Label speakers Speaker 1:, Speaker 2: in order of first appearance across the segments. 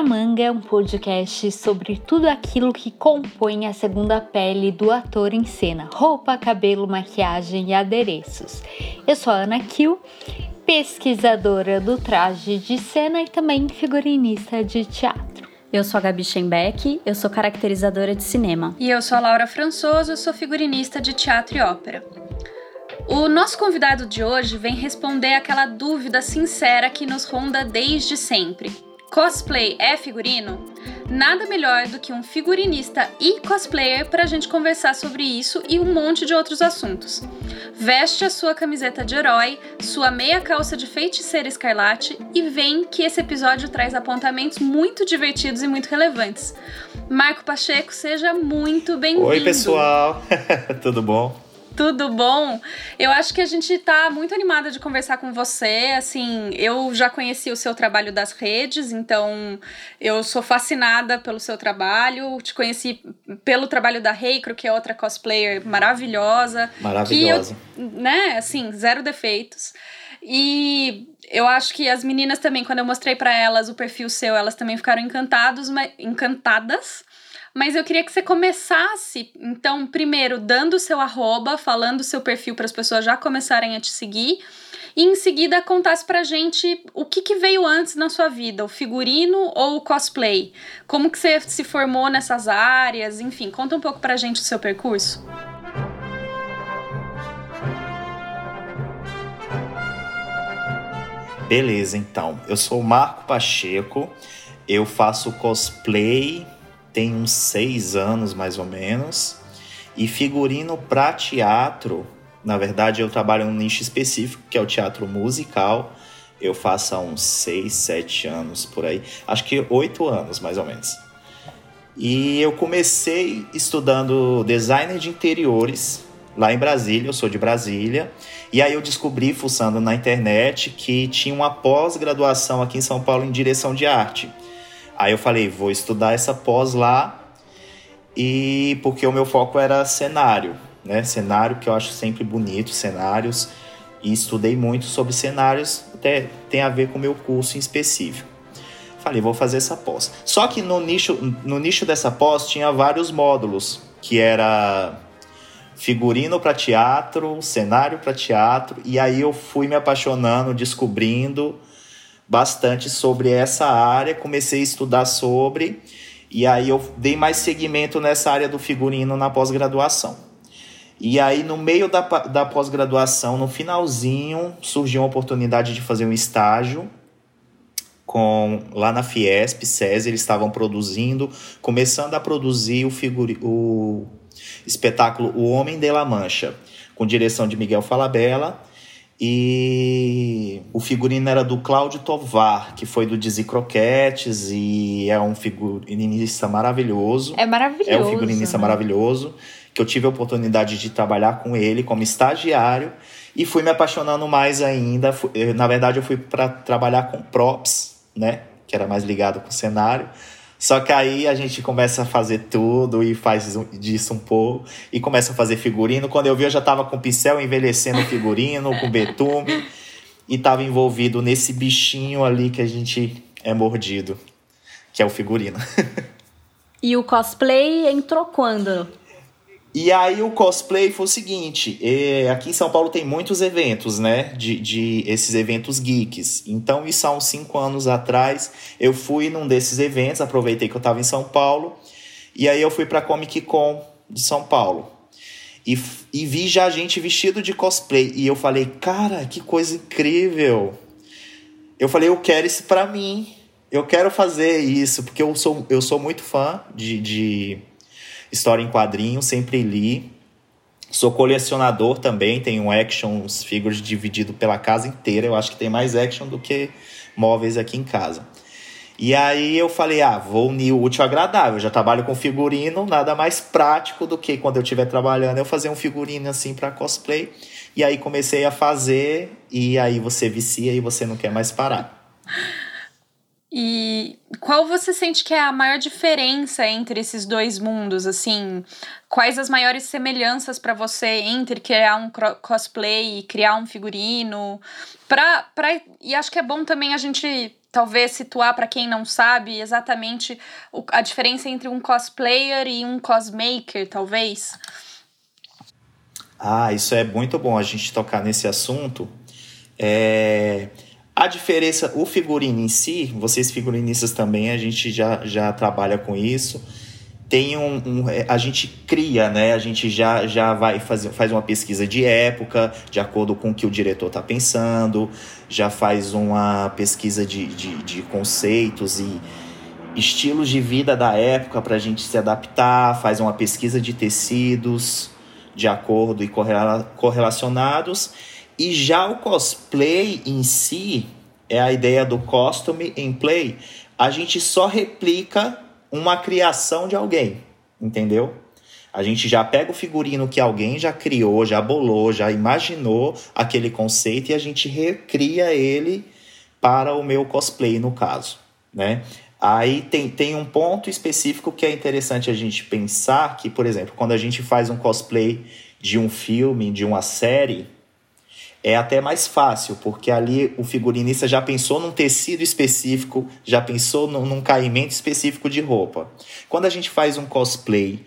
Speaker 1: Pra Manga é um podcast sobre tudo aquilo que compõe a segunda pele do ator em cena: roupa, cabelo, maquiagem e adereços. Eu sou a Ana Kiel, pesquisadora do traje de cena e também figurinista de teatro.
Speaker 2: Eu sou a Gabi Schenbeck, eu sou caracterizadora de cinema.
Speaker 3: E eu sou a Laura Françoso, eu sou figurinista de teatro e ópera. O nosso convidado de hoje vem responder aquela dúvida sincera que nos ronda desde sempre. Cosplay é figurino? Nada melhor do que um figurinista e cosplayer para a gente conversar sobre isso e um monte de outros assuntos. Veste a sua camiseta de herói, sua meia calça de feiticeira escarlate e vem que esse episódio traz apontamentos muito divertidos e muito relevantes. Marco Pacheco, seja muito bem-vindo.
Speaker 4: Oi, pessoal! Tudo bom?
Speaker 3: Tudo bom? Eu acho que a gente tá muito animada de conversar com você. Assim, eu já conheci o seu trabalho das redes, então eu sou fascinada pelo seu trabalho. Te conheci pelo trabalho da Reikro, que é outra cosplayer maravilhosa.
Speaker 4: Maravilhosa.
Speaker 3: Eu, né, assim, zero defeitos. E eu acho que as meninas também, quando eu mostrei para elas o perfil seu, elas também ficaram encantados, encantadas mas eu queria que você começasse, então, primeiro, dando o seu arroba, falando o seu perfil para as pessoas já começarem a te seguir. E em seguida contasse pra gente o que, que veio antes na sua vida, o figurino ou o cosplay? Como que você se formou nessas áreas? Enfim, conta um pouco pra gente o seu percurso.
Speaker 4: Beleza, então. Eu sou o Marco Pacheco, eu faço cosplay tem uns seis anos mais ou menos. E figurino para teatro, na verdade eu trabalho num nicho específico, que é o teatro musical. Eu faço há uns seis, sete anos por aí. Acho que oito anos mais ou menos. E eu comecei estudando design de interiores lá em Brasília, eu sou de Brasília. E aí eu descobri, fuçando na internet, que tinha uma pós-graduação aqui em São Paulo em direção de arte. Aí eu falei, vou estudar essa pós lá e porque o meu foco era cenário, né? Cenário que eu acho sempre bonito, cenários e estudei muito sobre cenários, até tem a ver com o meu curso em específico. Falei, vou fazer essa pós. Só que no nicho, no nicho dessa pós tinha vários módulos, que era figurino para teatro, cenário para teatro, e aí eu fui me apaixonando, descobrindo bastante sobre essa área, comecei a estudar sobre, e aí eu dei mais seguimento nessa área do figurino na pós-graduação. E aí, no meio da, da pós-graduação, no finalzinho, surgiu uma oportunidade de fazer um estágio com lá na Fiesp, SESI, eles estavam produzindo, começando a produzir o, figuri, o espetáculo O Homem de la Mancha, com direção de Miguel Falabella e o figurino era do Cláudio Tovar, que foi do Dizzy Croquetes e é um figurinista maravilhoso.
Speaker 1: É maravilhoso.
Speaker 4: É um figurinista né? maravilhoso, que eu tive a oportunidade de trabalhar com ele como estagiário e fui me apaixonando mais ainda. Na verdade, eu fui para trabalhar com props, né? Que era mais ligado com o cenário. Só que aí a gente começa a fazer tudo e faz disso um pouco. E começa a fazer figurino. Quando eu vi, eu já tava com pincel envelhecendo figurino, com betume. E tava envolvido nesse bichinho ali que a gente é mordido. Que é o figurino.
Speaker 2: e o cosplay entrou quando?
Speaker 4: E aí o cosplay foi o seguinte, é, aqui em São Paulo tem muitos eventos, né, de, de esses eventos geeks. Então isso há uns cinco anos atrás eu fui num desses eventos, aproveitei que eu estava em São Paulo e aí eu fui para Comic Con de São Paulo e, e vi já gente vestido de cosplay e eu falei, cara, que coisa incrível! Eu falei, eu quero isso para mim, eu quero fazer isso porque eu sou eu sou muito fã de, de história em quadrinhos, sempre li. Sou colecionador também, tenho action figures dividido pela casa inteira. Eu acho que tem mais action do que móveis aqui em casa. E aí eu falei, ah, vou unir o útil ao agradável. Eu já trabalho com figurino, nada mais prático do que quando eu estiver trabalhando eu fazer um figurino assim para cosplay. E aí comecei a fazer e aí você vicia e você não quer mais parar.
Speaker 3: E qual você sente que é a maior diferença entre esses dois mundos? Assim, quais as maiores semelhanças para você entre criar um cosplay e criar um figurino? Pra, pra, e acho que é bom também a gente talvez situar para quem não sabe exatamente a diferença entre um cosplayer e um cosmaker, talvez?
Speaker 4: Ah, isso é muito bom a gente tocar nesse assunto. É... A diferença, o figurino em si, vocês figurinistas também, a gente já, já trabalha com isso. Tem um, um, é, a gente cria, né? A gente já, já vai fazer faz uma pesquisa de época, de acordo com o que o diretor está pensando, já faz uma pesquisa de, de, de conceitos e estilos de vida da época para a gente se adaptar, faz uma pesquisa de tecidos de acordo e correlacionados. E já o cosplay em si é a ideia do costume em play. A gente só replica uma criação de alguém, entendeu? A gente já pega o figurino que alguém já criou, já bolou, já imaginou aquele conceito e a gente recria ele para o meu cosplay, no caso, né? Aí tem, tem um ponto específico que é interessante a gente pensar que, por exemplo, quando a gente faz um cosplay de um filme, de uma série, é até mais fácil, porque ali o figurinista já pensou num tecido específico, já pensou num, num caimento específico de roupa. Quando a gente faz um cosplay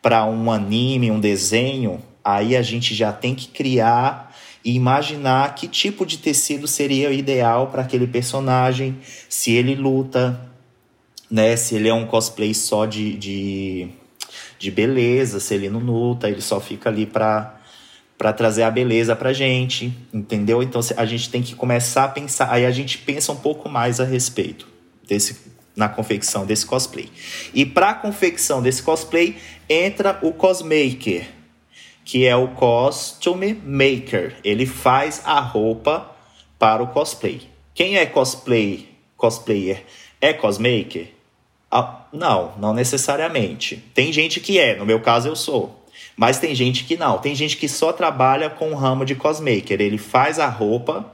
Speaker 4: para um anime, um desenho, aí a gente já tem que criar e imaginar que tipo de tecido seria ideal para aquele personagem, se ele luta, né? Se ele é um cosplay só de, de, de beleza, se ele não luta, ele só fica ali para para trazer a beleza pra gente, entendeu? Então a gente tem que começar a pensar, aí a gente pensa um pouco mais a respeito desse na confecção desse cosplay. E para a confecção desse cosplay entra o cosmaker, que é o costume maker. Ele faz a roupa para o cosplay. Quem é cosplay, cosplayer é cosmaker? Ah, não, não necessariamente. Tem gente que é, no meu caso eu sou. Mas tem gente que não. Tem gente que só trabalha com o ramo de cosmaker. Ele faz a roupa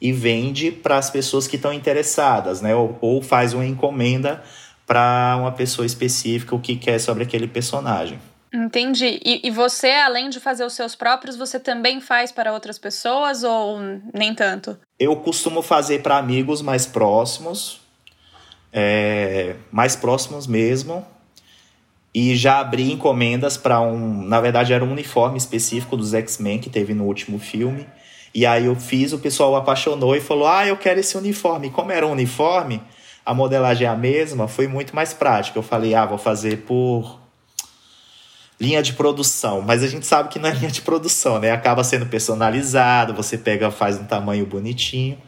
Speaker 4: e vende para as pessoas que estão interessadas, né? Ou, ou faz uma encomenda para uma pessoa específica o que quer sobre aquele personagem.
Speaker 3: Entendi. E, e, você, além de fazer os seus próprios, você também faz para outras pessoas ou nem tanto?
Speaker 4: Eu costumo fazer para amigos mais próximos, é, mais próximos mesmo. E já abri encomendas para um. Na verdade, era um uniforme específico dos X-Men que teve no último filme. E aí eu fiz, o pessoal apaixonou e falou: Ah, eu quero esse uniforme. Como era um uniforme, a modelagem é a mesma, foi muito mais prático. Eu falei: Ah, vou fazer por linha de produção. Mas a gente sabe que não é linha de produção, né? Acaba sendo personalizado, você pega, faz um tamanho bonitinho.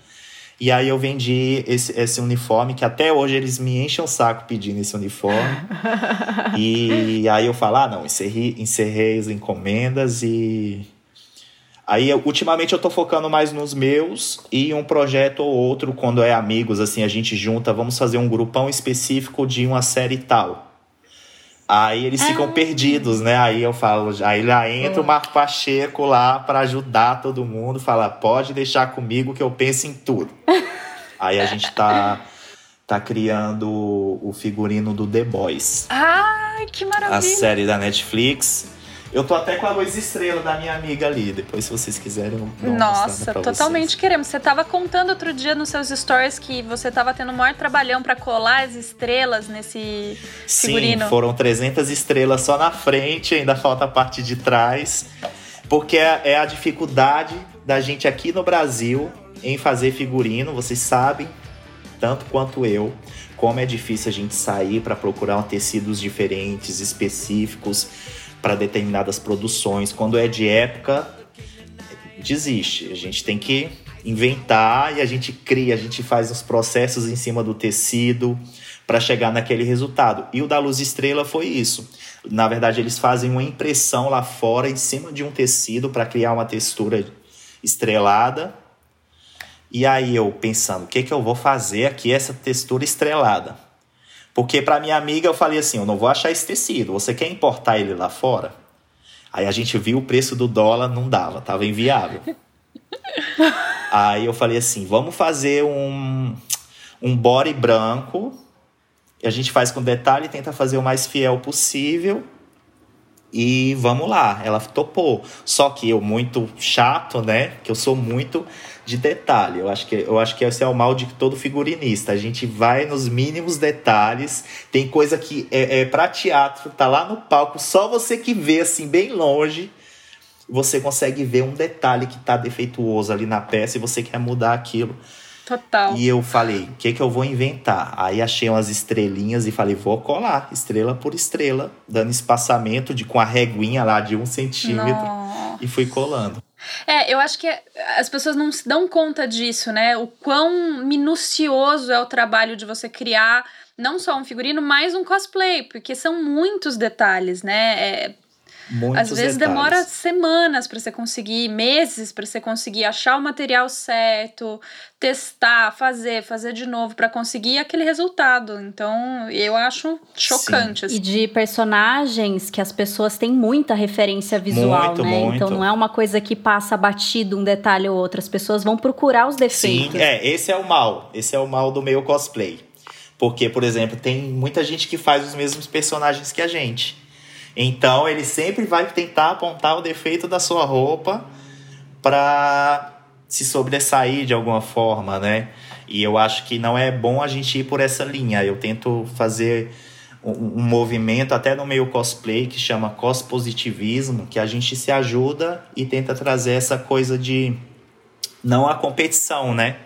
Speaker 4: E aí eu vendi esse, esse uniforme, que até hoje eles me enchem o saco pedindo esse uniforme. e aí eu falo, ah, não, encerrei, encerrei as encomendas e... Aí, ultimamente, eu tô focando mais nos meus e um projeto ou outro, quando é amigos, assim, a gente junta, vamos fazer um grupão específico de uma série tal. Aí eles ficam ah. perdidos, né? Aí eu falo, aí lá entra o Marco Pacheco lá para ajudar todo mundo, fala, pode deixar comigo que eu penso em tudo. aí a gente tá tá criando o figurino do The Boys.
Speaker 3: Ai, que maravilha!
Speaker 4: A série da Netflix. Eu tô até com a luz estrela da minha amiga ali. Depois, se vocês quiserem, eu
Speaker 3: Nossa, totalmente
Speaker 4: vocês.
Speaker 3: queremos. Você tava contando outro dia nos seus stories que você tava tendo o maior trabalhão para colar as estrelas nesse figurino.
Speaker 4: Sim, foram 300 estrelas só na frente, ainda falta a parte de trás. Porque é, é a dificuldade da gente aqui no Brasil em fazer figurino, vocês sabem, tanto quanto eu, como é difícil a gente sair para procurar tecidos diferentes, específicos para determinadas produções. Quando é de época, desiste. A gente tem que inventar e a gente cria, a gente faz os processos em cima do tecido para chegar naquele resultado. E o da Luz Estrela foi isso. Na verdade, eles fazem uma impressão lá fora em cima de um tecido para criar uma textura estrelada. E aí eu pensando, o que, que eu vou fazer aqui essa textura estrelada? Porque para minha amiga eu falei assim, eu não vou achar esse tecido, você quer importar ele lá fora? Aí a gente viu o preço do dólar, não dava, tava inviável. Aí eu falei assim, vamos fazer um, um body branco, a gente faz com detalhe, tenta fazer o mais fiel possível e vamos lá. Ela topou. Só que eu, muito chato, né? Que eu sou muito de detalhe. Eu acho que, eu acho que esse é o mal de todo figurinista. A gente vai nos mínimos detalhes. Tem coisa que é, é para teatro, tá lá no palco, só você que vê assim, bem longe. Você consegue ver um detalhe que tá defeituoso ali na peça e você quer mudar aquilo.
Speaker 3: Total.
Speaker 4: E eu falei, o que que eu vou inventar? Aí achei umas estrelinhas e falei, vou colar, estrela por estrela, dando espaçamento de com a reguinha lá de um centímetro
Speaker 3: Nossa.
Speaker 4: e fui colando.
Speaker 3: É, eu acho que as pessoas não se dão conta disso, né? O quão minucioso é o trabalho de você criar não só um figurino, mas um cosplay, porque são muitos detalhes, né? É,
Speaker 4: Muitos
Speaker 3: às vezes
Speaker 4: detalhes.
Speaker 3: demora semanas para você conseguir, meses para você conseguir achar o material certo, testar, fazer, fazer de novo para conseguir aquele resultado. Então, eu acho chocante.
Speaker 2: E
Speaker 3: Assim.
Speaker 2: de personagens que as pessoas têm muita referência visual,
Speaker 4: Muito,
Speaker 2: né?
Speaker 4: muito.
Speaker 2: Então não é uma coisa que passa batido um detalhe ou outro. As pessoas vão procurar os
Speaker 4: Sim,
Speaker 2: defeitos.
Speaker 4: é, esse é o mal. Esse é o mal do meu cosplay. Porque, por exemplo, tem muita gente que faz os mesmos personagens que a gente. Então, ele sempre vai tentar apontar o defeito da sua roupa para se sobressair de alguma forma, né? E eu acho que não é bom a gente ir por essa linha. Eu tento fazer um, um movimento até no meio cosplay que chama cospositivismo, que a gente se ajuda e tenta trazer essa coisa de não a competição, né?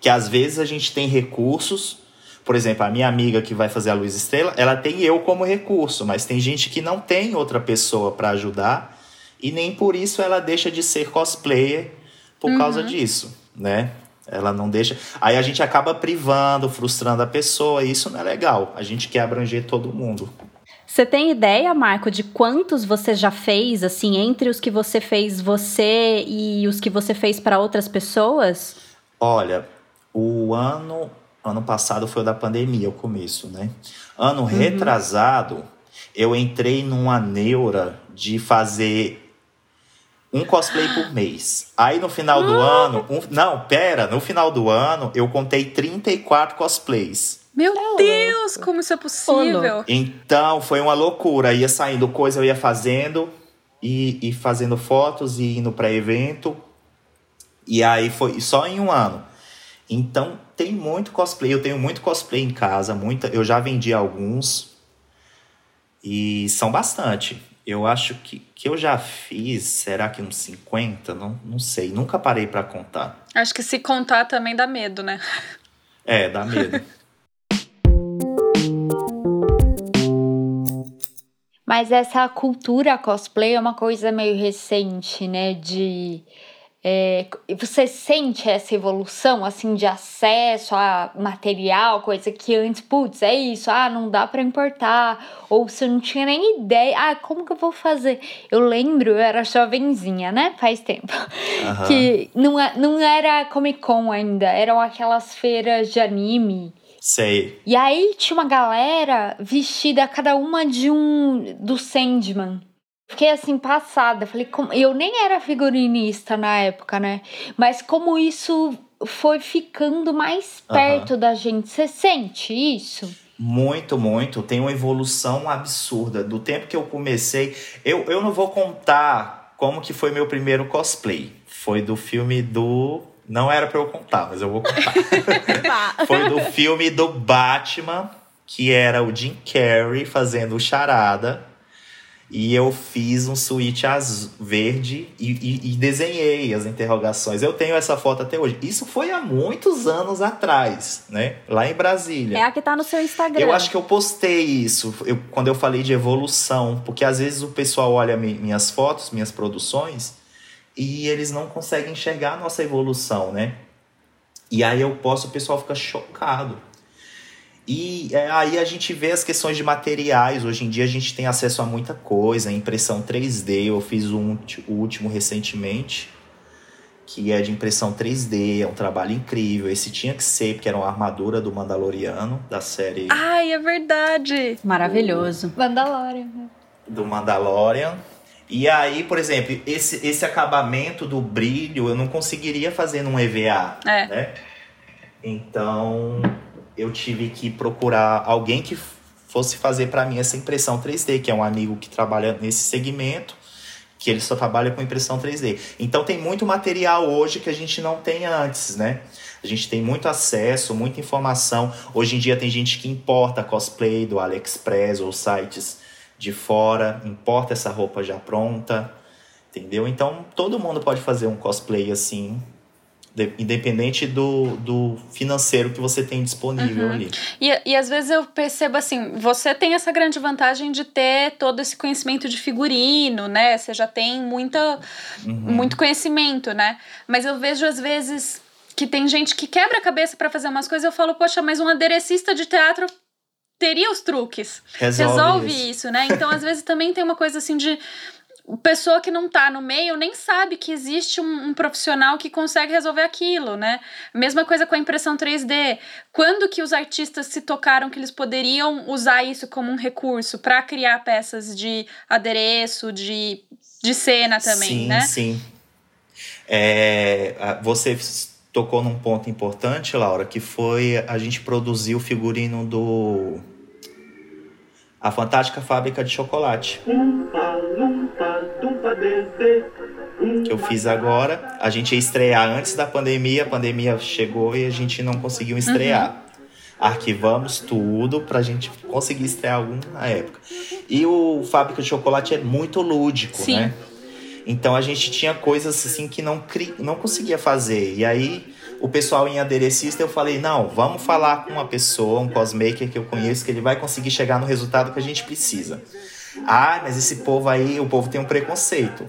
Speaker 4: Que às vezes a gente tem recursos. Por exemplo, a minha amiga que vai fazer a Luz Estrela, ela tem eu como recurso, mas tem gente que não tem outra pessoa para ajudar e nem por isso ela deixa de ser cosplayer por causa disso, né? Ela não deixa. Aí a gente acaba privando, frustrando a pessoa, e isso não é legal. A gente quer abranger todo mundo.
Speaker 2: Você tem ideia, Marco, de quantos você já fez, assim, entre os que você fez você e os que você fez para outras pessoas?
Speaker 4: Olha, o ano ano passado foi o da pandemia, o começo, né? Ano retrasado, eu entrei numa neura de fazer um cosplay por mês. Aí no final do ano, um- não, pera, no final do ano eu contei 34 cosplays.
Speaker 3: Meu
Speaker 2: Tá
Speaker 3: Deus, como isso é possível?
Speaker 4: Então foi uma loucura. Ia saindo coisa, eu ia fazendo e, e fazendo fotos e indo para evento. E aí foi só em um ano. Então tem muito cosplay. Eu tenho muito cosplay em casa, muita. Eu já vendi alguns e são bastante. Eu acho que, que eu já fiz, será que uns 50? Não, não sei, nunca parei para contar.
Speaker 3: Acho que se contar também dá medo, né?
Speaker 4: É, dá medo.
Speaker 1: Mas essa cultura cosplay é uma coisa meio recente, né? De. É, você sente essa evolução, assim, de acesso a material, coisa que antes, putz, é isso, ah, não dá pra importar, ou você não tinha nem ideia, ah, como que eu vou fazer? Eu lembro, eu era jovenzinha, né? Faz tempo.
Speaker 4: Aham.
Speaker 1: Que não, é- não era Comic Con ainda, eram aquelas feiras de anime.
Speaker 4: Sei.
Speaker 1: E aí tinha uma galera vestida, cada uma de um do Sandman. Fiquei assim, passada. Falei, como... eu nem era figurinista na época, né? Mas como isso foi ficando mais perto da gente. Você sente isso?
Speaker 4: Muito, muito. Tem uma evolução absurda. Do tempo que eu comecei. Eu, eu não vou contar como que foi meu primeiro cosplay. Foi do filme do. Não era pra eu contar, mas eu vou contar. foi do filme do Batman, que era o Jim Carrey fazendo o charada. E eu fiz um suíte azul, verde e, e- e desenhei as interrogações. Eu tenho essa foto até hoje. Isso foi há muitos anos atrás, né? Lá em Brasília.
Speaker 2: É a que tá no seu Instagram.
Speaker 4: Eu acho que eu postei isso eu- quando eu falei de evolução, porque às vezes o pessoal olha mi- minhas fotos, minhas produções, e eles não conseguem enxergar a nossa evolução, né? E aí eu posto, o pessoal fica chocado. E é, aí a gente vê as questões de materiais. Hoje em dia a gente tem acesso a muita coisa, impressão 3D. Eu fiz um, o último recentemente, que é de impressão 3D, é um trabalho incrível. Esse tinha que ser, porque era uma armadura do Mandaloriano, da série
Speaker 3: Ai, é verdade.
Speaker 2: Maravilhoso.
Speaker 1: Mandalorian. né?
Speaker 4: do Mandalorian. E aí, por exemplo, esse, esse acabamento do brilho eu não conseguiria fazer num EVA,
Speaker 3: É.
Speaker 4: né? Então, eu tive que procurar alguém que fosse fazer para mim essa impressão 3D, que é um amigo que trabalha nesse segmento, que ele só trabalha com impressão 3D. Então tem muito material hoje que a gente não tem antes, né? A gente tem muito acesso, muita informação. Hoje em dia tem gente que importa cosplay do AliExpress ou sites de fora, importa essa roupa já pronta, entendeu? Então todo mundo pode fazer um cosplay assim independente do, do financeiro que você tem disponível uhum. ali.
Speaker 3: E, e às vezes eu percebo assim, você tem essa grande vantagem de ter todo esse conhecimento de figurino, né? Você já tem muita, uhum. muito conhecimento, né? Mas eu vejo às vezes que tem gente que quebra a cabeça para fazer umas coisas, eu falo, poxa, mas um aderecista de teatro teria os truques.
Speaker 4: Resolve,
Speaker 3: Resolve isso. isso, né? Então, às vezes também tem uma coisa assim de pessoa que não tá no meio nem sabe que existe um, um, profissional que consegue resolver aquilo, né? Mesma coisa com a impressão 3D. Quando que os artistas se tocaram que eles poderiam usar isso como um recurso para criar peças de adereço, de, de cena também,
Speaker 4: sim,
Speaker 3: né?
Speaker 4: Sim, sim. É, você tocou num ponto importante, Laura, que foi a gente produzir o figurino do a Fantástica Fábrica de Chocolate. Que eu fiz agora. A gente ia estrear antes da pandemia, a pandemia chegou e a gente não conseguiu estrear. Uhum. Arquivamos tudo pra gente conseguir estrear algum na época. E o Fábrica de Chocolate é muito lúdico, Sim. né? Então a gente tinha coisas assim que não, cri... não conseguia fazer. E aí o pessoal em aderecista, eu falei, não, vamos falar com uma pessoa, um cosmaker que eu conheço, que ele vai conseguir chegar no resultado que a gente precisa. Ah, mas esse povo aí, o povo tem um preconceito.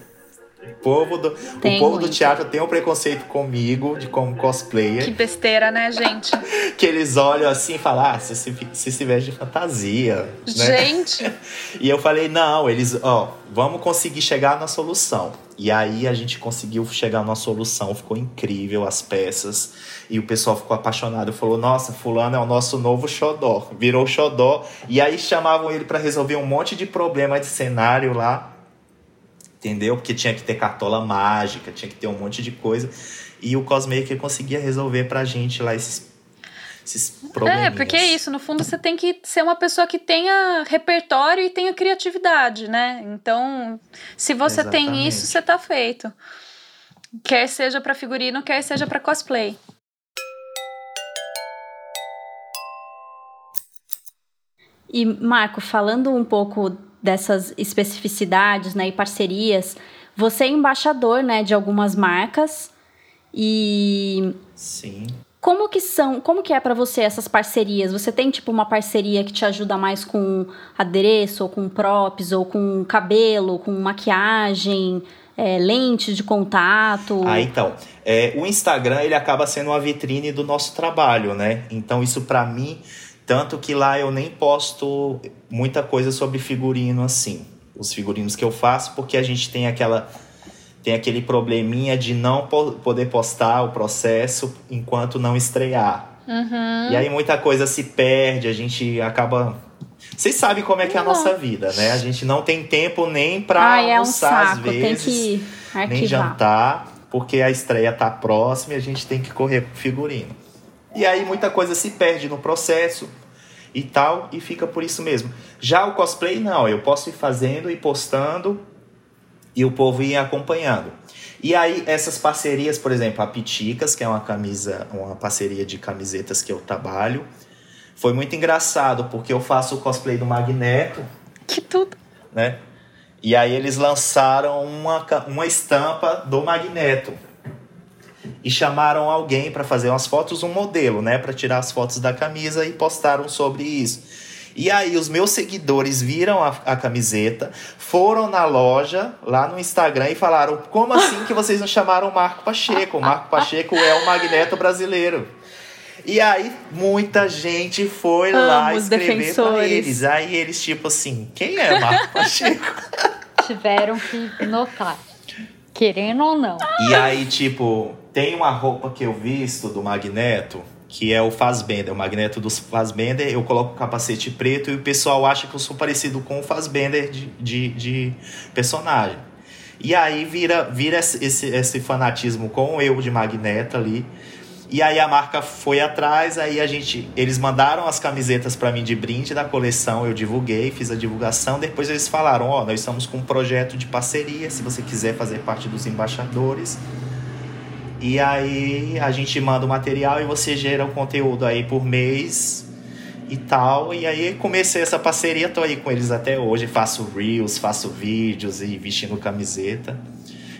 Speaker 4: O povo do, o povo do teatro tem um preconceito comigo, de como cosplayer.
Speaker 3: Que besteira, né, gente?
Speaker 4: que eles olham assim e falam, ah, se se, se, se veste de fantasia.
Speaker 3: Né? Gente! Né?
Speaker 4: e eu falei, não, eles, ó, vamos conseguir chegar na solução. E aí a gente conseguiu chegar numa solução, ficou incrível as peças. E o pessoal ficou apaixonado, falou: "Nossa, fulano é o nosso novo xodó". Virou xodó. E aí chamavam ele para resolver um monte de problema de cenário lá entendeu? Porque tinha que ter cartola mágica, tinha que ter um monte de coisa. E o Cosmaker conseguia resolver pra gente lá esses, esses problemas.
Speaker 3: É, porque é isso. No fundo, você tem que ser uma pessoa que tenha repertório e tenha criatividade, né? Então, se você Exatamente. tem isso, você tá feito. Quer seja para figurino, quer seja para cosplay.
Speaker 2: E, Marco, falando um pouco dessas especificidades né, e parcerias. Você é embaixador né, de algumas marcas e.
Speaker 4: Sim.
Speaker 2: Como que são, como que é para você essas parcerias? Você tem tipo uma parceria que te ajuda mais com adereço, ou com props, ou com cabelo, com maquiagem, é, lente de contato?
Speaker 4: Ah, então, é, o Instagram ele acaba sendo uma vitrine do nosso trabalho, né? Então isso para mim tanto que lá eu nem posto muita coisa sobre figurino assim. Os figurinos que eu faço, porque a gente tem aquela tem aquele probleminha de não poder postar o processo enquanto não estrear.
Speaker 3: Uhum.
Speaker 4: E aí muita coisa se perde, a gente acaba. Vocês sabem como é que é a nossa vida, né? A gente não tem tempo nem pra
Speaker 2: Ai,
Speaker 4: almoçar
Speaker 2: é um
Speaker 4: às vezes,
Speaker 2: nem
Speaker 4: jantar, porque a estreia tá próxima e a gente tem que correr pro figurino. E aí muita coisa se perde no processo e tal, e fica por isso mesmo. Já o cosplay, não, eu posso ir fazendo e postando e o povo ir acompanhando. E aí, essas parcerias, por exemplo, a Piticas, que é uma camisa, uma parceria de camisetas que eu trabalho, foi muito engraçado, porque eu faço o cosplay do Magneto.
Speaker 3: Que tudo!
Speaker 4: Né? E aí eles lançaram uma, uma estampa do Magneto e chamaram alguém para fazer umas fotos, um modelo, né, para tirar as fotos da camisa e postaram sobre isso. E aí os meus seguidores viram a, a, camiseta, foram na loja, lá no Instagram e falaram: "Como assim que vocês não chamaram o Marco Pacheco? O Marco Pacheco é o magneto brasileiro". E aí muita gente foi Amo lá escrever para eles. Aí eles tipo assim: "Quem é Marco Pacheco?"
Speaker 1: Tiveram que notar. Querendo ou não.
Speaker 4: E aí, tipo, tem uma roupa que eu visto do Magneto, que é o Fazbender, o Magneto dos Fazbender. Eu coloco o capacete preto e o pessoal acha que eu sou parecido com o Fazbender de, de, de personagem. E aí vira, vira esse, esse fanatismo com eu de Magneto ali. E aí a marca foi atrás, aí a gente, eles mandaram as camisetas para mim de brinde da coleção, eu divulguei, fiz a divulgação, depois eles falaram, ó, oh, nós estamos com um projeto de parceria, se você quiser fazer parte dos embaixadores. E aí a gente manda o material e você gera o conteúdo aí por mês e tal. E aí comecei essa parceria, tô aí com eles até hoje, faço reels, faço vídeos e vestindo camiseta.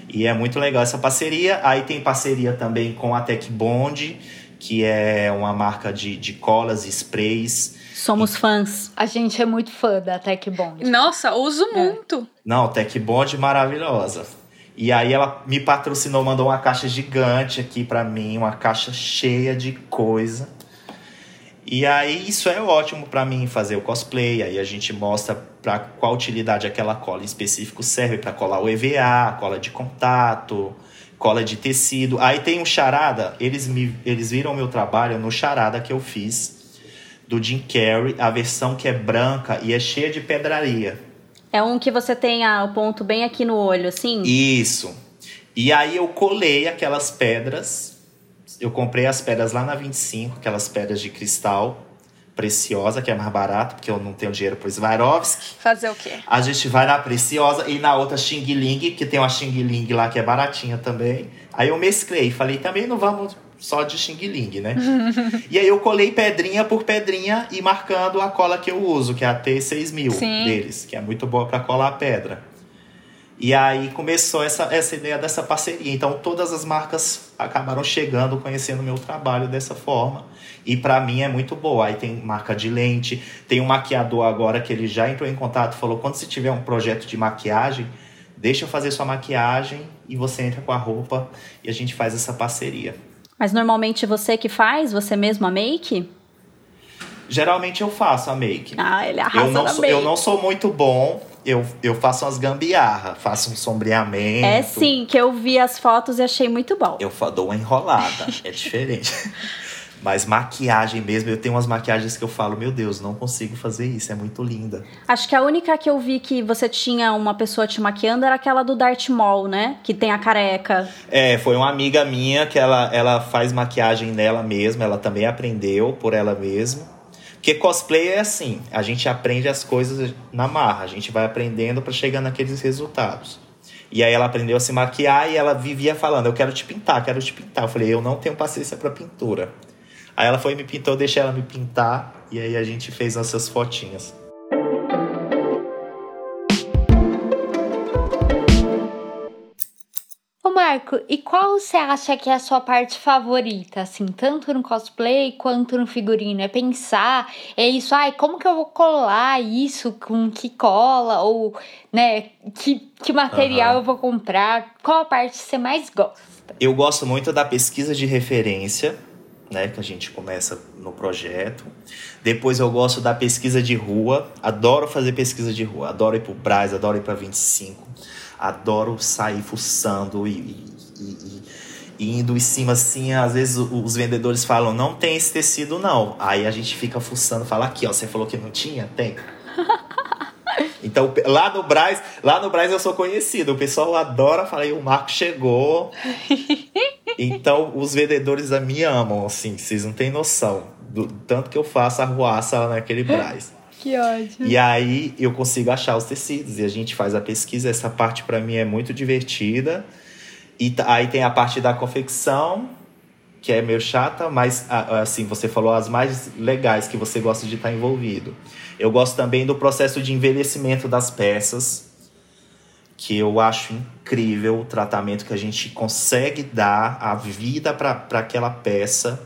Speaker 4: E é muito legal essa parceria. Aí tem parceria também com a Tech Bond, que é uma marca de, de colas e sprays.
Speaker 2: Somos fãs.
Speaker 1: A gente é muito fã da Tech Bond.
Speaker 3: Nossa, uso é. muito.
Speaker 4: Não, Tech Bond maravilhosa. E aí ela me patrocinou, mandou uma caixa gigante aqui para mim, uma caixa cheia de coisa. E aí isso é ótimo para mim fazer o cosplay, aí a gente mostra para qual utilidade aquela cola em específico serve para colar o EVA, cola de contato, cola de tecido. Aí tem o charada, eles me eles viram meu trabalho no charada que eu fiz do Jim Carrey, a versão que é branca e é cheia de pedraria.
Speaker 2: É um que você tem o ponto bem aqui no olho, assim?
Speaker 4: Isso. E aí eu colei aquelas pedras eu comprei as pedras lá na 25, aquelas pedras de cristal preciosa, que é mais barato, porque eu não tenho dinheiro pro Swarovski.
Speaker 3: Fazer o quê?
Speaker 4: A gente vai na preciosa e na outra Xing Ling, que tem uma Xing Ling lá que é baratinha também. Aí eu mesclei, falei, também não vamos só de Xing Ling, né? e aí eu colei pedrinha por pedrinha e marcando a cola que eu uso, que é a T6000 Sim. deles, que é muito boa para colar a pedra. E aí começou essa, essa ideia dessa parceria. Então todas as marcas acabaram chegando, conhecendo o meu trabalho dessa forma. E para mim é muito boa. Aí tem marca de lente, tem um maquiador agora que ele já entrou em contato, falou: quando você tiver um projeto de maquiagem, deixa eu fazer sua maquiagem e você entra com a roupa e a gente faz essa parceria.
Speaker 2: Mas normalmente você que faz, você mesmo a make?
Speaker 4: Geralmente eu faço a make.
Speaker 2: Ah, ele arrasa
Speaker 4: eu não
Speaker 2: na
Speaker 4: sou,
Speaker 2: make.
Speaker 4: Eu não sou muito bom, eu, eu faço umas gambiarra, faço um sombreamento.
Speaker 2: É sim, que eu vi as fotos e achei muito bom.
Speaker 4: Eu dou uma enrolada, é diferente. Mas maquiagem mesmo, eu tenho umas maquiagens que eu falo, meu Deus, não consigo fazer isso, é muito linda.
Speaker 2: Acho que a única que eu vi que você tinha uma pessoa te maquiando era aquela do Darth Maul, né? Que tem a careca.
Speaker 4: É, foi uma amiga minha que ela, ela faz maquiagem nela mesma, ela também aprendeu por ela mesma. Porque cosplay é assim, a gente aprende as coisas na marra, a gente vai aprendendo para chegar naqueles resultados. E aí ela aprendeu a se maquiar e ela vivia falando: "Eu quero te pintar, quero te pintar". Eu falei: "Eu não tenho paciência para pintura". Aí ela foi e me pintou, deixei ela me pintar e aí a gente fez nossas fotinhas.
Speaker 1: Marco, e qual você acha que é a sua parte favorita, assim, tanto no cosplay quanto no figurino? É pensar, é isso, ai, como que eu vou colar isso com que cola? Ou, né, que, que material uhum. eu vou comprar? Qual a parte você mais gosta?
Speaker 4: Eu gosto muito da pesquisa de referência, né, que a gente começa no projeto. Depois eu gosto da pesquisa de rua, adoro fazer pesquisa de rua, adoro ir pro Braz, adoro ir para 25 adoro sair fuçando e, e, e, e, indo em cima assim. Às vezes os vendedores falam, não tem esse tecido não. Aí a gente fica fuçando, fala aqui, ó, você falou que não tinha? Tem. Então, lá no Braz, lá no Braz eu sou conhecido. O pessoal adora, falei, o Marco chegou. então, os vendedores a me amam, assim, vocês não têm noção do tanto que eu faço arruaça lá naquele Braz.
Speaker 1: Que ótimo.
Speaker 4: E aí eu consigo achar os tecidos e a gente faz a pesquisa. Essa parte para mim é muito divertida. E aí tem a parte da confecção, que é meio chata, mas assim, você falou as mais legais que você gosta de estar envolvido. Eu gosto também do processo de envelhecimento das peças, que eu acho incrível o tratamento que a gente consegue dar a vida para aquela peça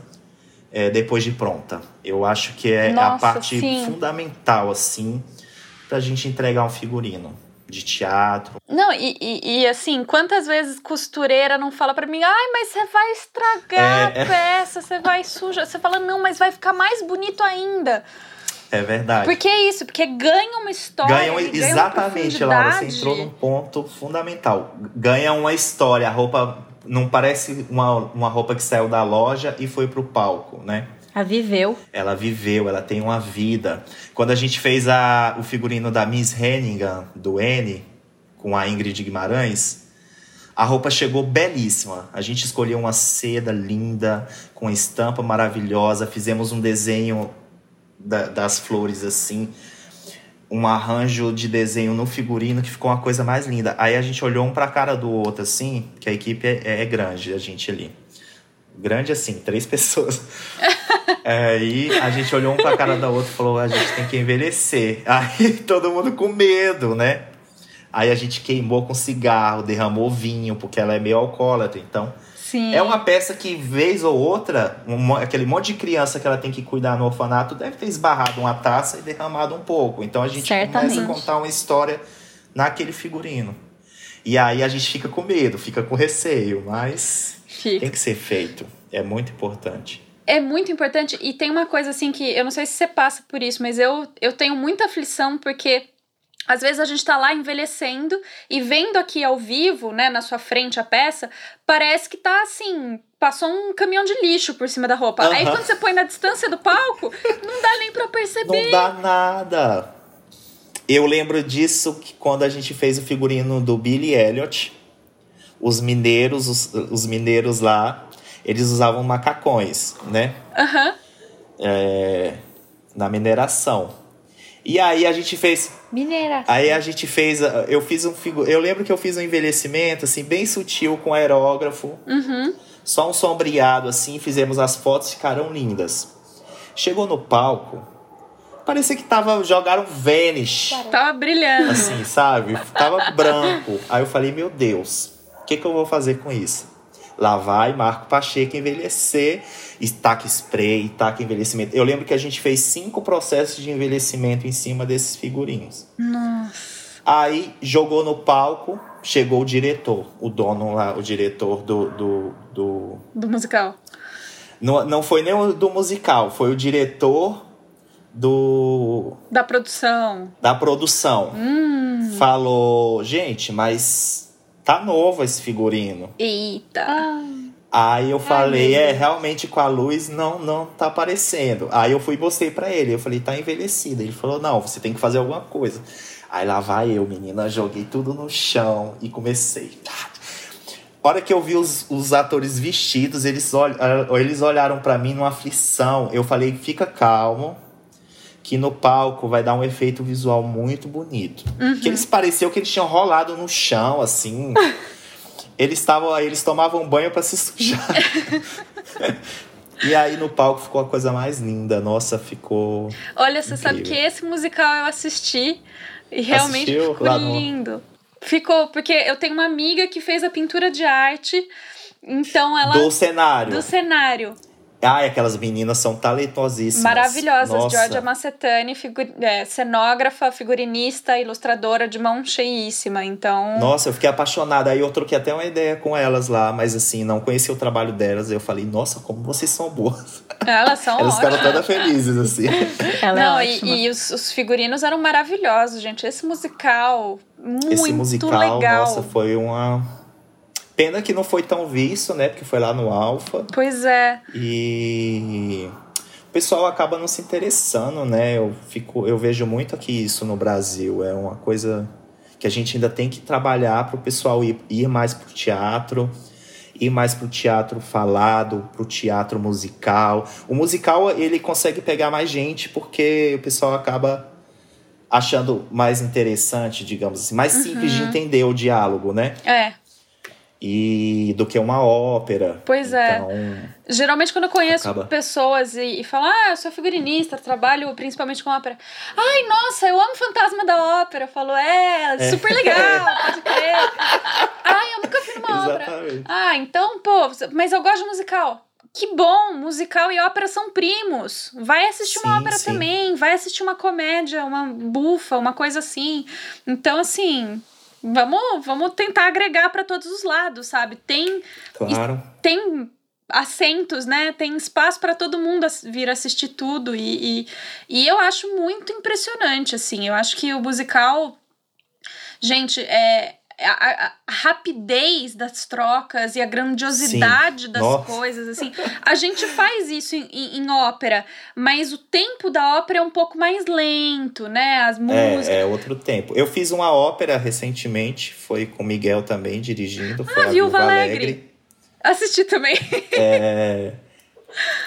Speaker 4: é, depois de pronta. Eu acho que é Nossa, a parte sim. fundamental, assim, pra gente entregar um figurino de teatro.
Speaker 3: Não, e, e, e, assim, quantas vezes costureira não fala para mim, ai, mas você vai estragar é, a peça, você vai suja. Você fala, não, mas vai ficar mais bonito ainda.
Speaker 4: É verdade.
Speaker 3: Porque é isso, porque ganha uma história.
Speaker 4: Ganha, exatamente,
Speaker 3: ganha
Speaker 4: Laura, você entrou num ponto fundamental. Ganha uma história, a roupa não parece uma, uma roupa que saiu da loja e foi pro palco, né?
Speaker 2: Ela viveu.
Speaker 4: Ela viveu, ela tem uma vida. Quando a gente fez a, o figurino da Miss Hennigan, do N, com a Ingrid Guimarães, A roupa chegou belíssima. A gente escolheu uma seda linda, com estampa maravilhosa. Fizemos um desenho da, das flores assim. Um arranjo de desenho no figurino que ficou uma coisa mais linda. Aí a gente olhou um pra cara do outro assim, que a equipe é, é grande, a gente ali. Grande assim, três pessoas. Aí a gente olhou um pra cara da outra e falou: a gente tem que envelhecer. Aí todo mundo com medo, né? Aí a gente queimou com cigarro, derramou vinho, porque ela é meio alcoólatra. Então,
Speaker 3: Sim.
Speaker 4: é uma peça que, vez ou outra, um, aquele monte de criança que ela tem que cuidar no orfanato deve ter esbarrado uma taça e derramado um pouco. Então a gente
Speaker 2: Certamente.
Speaker 4: começa a contar uma história naquele figurino. E aí a gente fica com medo, fica com receio, mas Tem que ser feito. É muito importante.
Speaker 3: É muito importante e tem uma coisa assim que eu não sei se você passa por isso, mas eu, eu tenho muita aflição porque às vezes a gente tá lá envelhecendo e vendo aqui ao vivo, né, na sua frente a peça, parece que tá assim, passou um caminhão de lixo por cima da roupa. Aí
Speaker 4: Aham.
Speaker 3: quando você põe na distância do palco, não dá nem pra perceber.
Speaker 4: Não dá nada. Eu lembro disso que quando a gente fez o figurino do Billy Elliot, os mineiros, os, os mineiros lá, eles usavam macacões, né?
Speaker 3: Aham.
Speaker 4: É, na mineração. E aí a gente fez
Speaker 1: Mineira.
Speaker 4: Aí a gente fez, eu fiz um figu... eu lembro que eu fiz um envelhecimento assim bem sutil com aerógrafo,
Speaker 3: Uhum.
Speaker 4: só um sombreado assim, fizemos as fotos, ficaram lindas. Chegou no palco, parecia que tava jogaram Vanish,
Speaker 3: Tava brilhando.
Speaker 4: assim, sabe? Tava branco. Aí eu falei, meu Deus, que que eu vou fazer com isso? Lá vai Marco Pacheco envelhecer, e taca spray, e taca envelhecimento. Eu lembro que a gente fez cinco processos de envelhecimento em cima desses figurinos.
Speaker 3: Nossa.
Speaker 4: Aí jogou no palco, chegou o diretor, o dono lá, o diretor do. do, do...
Speaker 3: Do musical.
Speaker 4: Não, não foi nem o do musical, foi o diretor do
Speaker 3: Da produção.
Speaker 4: da produção.
Speaker 3: Hum.
Speaker 4: Falou, gente, mas tá novo esse figurino.
Speaker 3: Eita.
Speaker 1: Ah,
Speaker 4: Aí eu falei,
Speaker 1: meu
Speaker 4: é, realmente com a luz não não tá aparecendo. Aí eu fui e mostrei pra ele, eu falei, tá envelhecido. Ele falou, não, você tem que fazer alguma coisa. Aí lá vai eu, menina, joguei tudo no chão e comecei. Hora que eu vi os, os atores vestidos, eles, ol, eles olharam pra mim numa aflição. Eu falei, fica calmo, que no palco vai dar um efeito visual muito bonito. Que eles pareciam que eles tinham rolado no chão, assim. eles estavam, eles tomavam banho pra se sujar. e aí no palco ficou a coisa mais linda. Nossa, ficou.
Speaker 3: Olha, você sabe que
Speaker 4: Incrível.
Speaker 3: esse musical eu assisti e realmente
Speaker 4: Assistiu?
Speaker 3: ficou
Speaker 4: no-
Speaker 3: lindo. Ficou, porque eu tenho uma amiga que fez a pintura de arte, então ela.
Speaker 4: Do cenário.
Speaker 3: do cenário.
Speaker 4: Ai, aquelas meninas são talentosíssimas.
Speaker 3: Maravilhosas.
Speaker 4: Nossa.
Speaker 3: Georgia Macetani, figu- é, cenógrafa, figurinista, ilustradora de mão cheíssima. Então.
Speaker 4: Nossa, eu fiquei apaixonada. Aí eu troquei até uma ideia com elas lá, mas assim, não conhecia o trabalho delas. Eu falei, nossa, como vocês são boas.
Speaker 3: Elas são
Speaker 4: Elas ficaram
Speaker 3: ótimas.
Speaker 4: todas felizes, assim.
Speaker 2: Ela
Speaker 3: Não,
Speaker 2: é
Speaker 3: e, e os, os figurinos eram maravilhosos, gente. Esse musical, muito
Speaker 4: Esse musical,
Speaker 3: legal.
Speaker 4: nossa, foi uma. Pena que não foi tão visto, né? Porque foi lá no Alfa.
Speaker 3: Pois é.
Speaker 4: E o pessoal acaba não se interessando, né? Eu, fico, eu vejo muito aqui isso no Brasil. É uma coisa que a gente ainda tem que trabalhar para o pessoal ir, ir mais pro teatro, ir mais pro teatro falado, pro teatro musical. O musical, ele consegue pegar mais gente porque o pessoal acaba achando mais interessante, digamos assim, mais simples de entender o diálogo, né?
Speaker 3: É.
Speaker 4: E do que uma ópera.
Speaker 3: Pois é.
Speaker 4: Então,
Speaker 3: Geralmente, quando eu conheço
Speaker 4: Acaba.
Speaker 3: pessoas e, e falam, ah, eu sou figurinista, trabalho principalmente com ópera. Ai, nossa, eu amo Fantasma da Ópera. Eu falo, é, super legal, pode crer. Ai, eu nunca fui numa ópera.
Speaker 4: Exatamente.
Speaker 3: Ah, então, pô, mas eu gosto de musical. Que bom, musical e ópera são primos. Vai assistir uma
Speaker 4: Sim,
Speaker 3: ópera
Speaker 4: sim.
Speaker 3: também, vai assistir uma comédia, uma bufa, uma coisa assim. Então, assim, vamos, vamos tentar agregar para todos os lados, sabe? Tem
Speaker 4: Claro.
Speaker 3: tem assentos, né? Tem espaço para todo mundo vir assistir tudo e, e, e eu acho muito impressionante, assim. Eu acho que o musical, gente, é a, a, rapidez das trocas e a grandiosidade
Speaker 4: Sim.
Speaker 3: das
Speaker 4: Nossa.
Speaker 3: coisas, assim. A gente faz isso em, em, em ópera, mas o tempo da ópera é um pouco mais lento, né? As músicas.
Speaker 4: É, é outro tempo. Eu fiz uma ópera recentemente, foi com o Miguel também dirigindo. Foi
Speaker 3: Ah,
Speaker 4: a
Speaker 3: Viúva
Speaker 4: Viúva
Speaker 3: Alegre. Assisti também.
Speaker 4: É,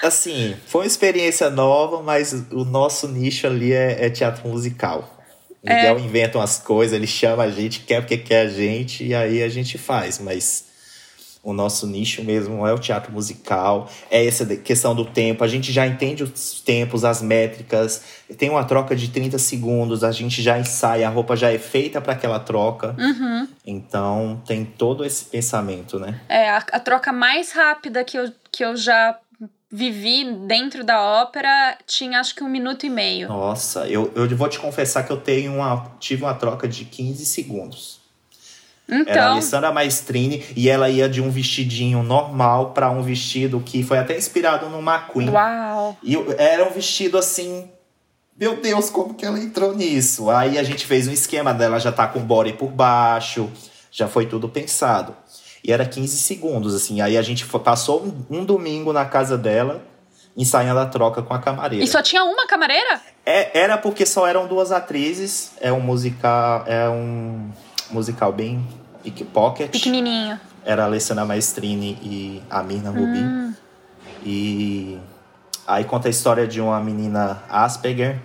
Speaker 4: assim, foi uma experiência nova, mas o nosso nicho ali é, é teatro musical. O Miguel
Speaker 3: É.
Speaker 4: inventa umas coisas, ele chama a gente, quer porque quer a gente, e aí a gente faz, mas o nosso nicho mesmo é o teatro musical, é essa questão do tempo, a gente já entende os tempos, as métricas, tem uma troca de 30 segundos, a gente já ensaia, a roupa já é feita para aquela troca,
Speaker 3: Uhum.
Speaker 4: então tem todo esse pensamento, né?
Speaker 3: É, a, a troca mais rápida que eu, que eu já vivi dentro da ópera tinha acho que um minuto e meio.
Speaker 4: Nossa, eu, eu vou te confessar que eu tenho uma, tive uma troca de 15 segundos. Era a
Speaker 3: Então,
Speaker 4: Alessandra Maestrini e ela ia de um vestidinho normal para um vestido que foi até inspirado no McQueen.
Speaker 3: uau.
Speaker 4: E era um vestido assim. Meu Deus, como que ela entrou nisso? Aí a gente fez um esquema dela já tá com o body por baixo, já foi tudo pensado. E era 15 segundos, assim. Aí a gente passou um, um domingo na casa dela, ensaiando a troca com a camareira.
Speaker 3: E só tinha uma camareira?
Speaker 4: É, era porque só eram duas atrizes. É um musical, é um musical bem pickpocket.
Speaker 3: Pequenininho.
Speaker 4: Era a Alessandra Maestrini e a Mirna Rubin.
Speaker 3: Hum.
Speaker 4: E aí conta a história de uma menina Asperger.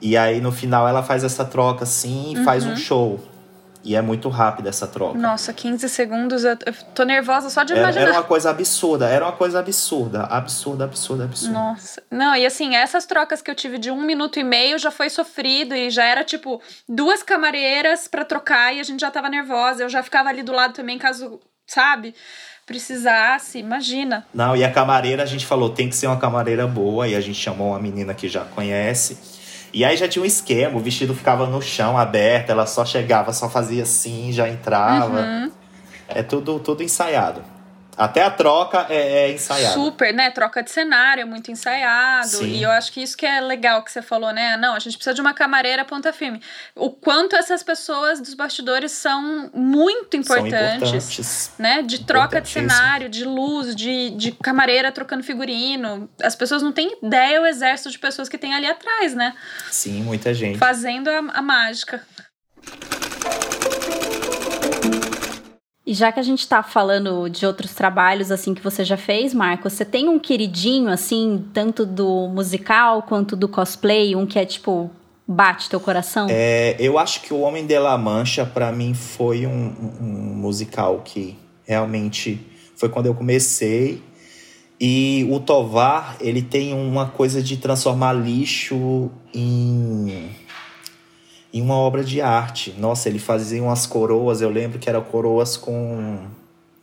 Speaker 4: E aí no final ela faz essa troca assim e faz
Speaker 3: Uhum.
Speaker 4: um show. E é muito rápida essa troca.
Speaker 3: Nossa, 15 segundos, eu, tô nervosa só de imaginar.
Speaker 4: era uma coisa absurda, era uma coisa absurda. Absurda, absurda, absurda.
Speaker 3: Nossa. Não, e assim, essas trocas que eu tive de um minuto e meio já foi sofrido e já era tipo duas camareiras pra trocar e a gente já tava nervosa. Eu já ficava ali do lado também, caso, sabe, precisasse. Imagina.
Speaker 4: Não, e a camareira, a gente falou, tem que ser uma camareira boa. E a gente chamou uma menina que já conhece. E aí já tinha um esquema, o vestido ficava no chão, aberto. Ela só chegava, só fazia assim, já entrava.
Speaker 3: Uhum.
Speaker 4: É tudo, tudo ensaiado. Até a troca é, é ensaiada.
Speaker 3: Super, né? Troca de cenário, é muito ensaiado.
Speaker 4: Sim.
Speaker 3: E eu acho que isso que é legal que você falou, né? Não, a gente precisa de uma camareira ponta firme. O quanto essas pessoas dos bastidores são muito
Speaker 4: São
Speaker 3: importantes.
Speaker 4: importantes.
Speaker 3: né? De troca de cenário, de luz, de, de camareira trocando figurino. As pessoas não têm ideia o exército de pessoas que tem ali atrás, né?
Speaker 4: Sim, muita gente.
Speaker 3: Fazendo a, a mágica.
Speaker 2: E já que a gente tá falando de outros trabalhos assim que você já fez, Marco, você tem um queridinho assim, tanto do musical quanto do cosplay, um que é tipo bate teu coração?
Speaker 4: É, eu acho que o Homem de La Mancha, pra mim, foi um- um musical que realmente foi quando eu comecei. E o Tovar, ele tem uma coisa de transformar lixo em, em uma obra de arte. Nossa, ele fazia umas coroas, eu lembro que eram coroas com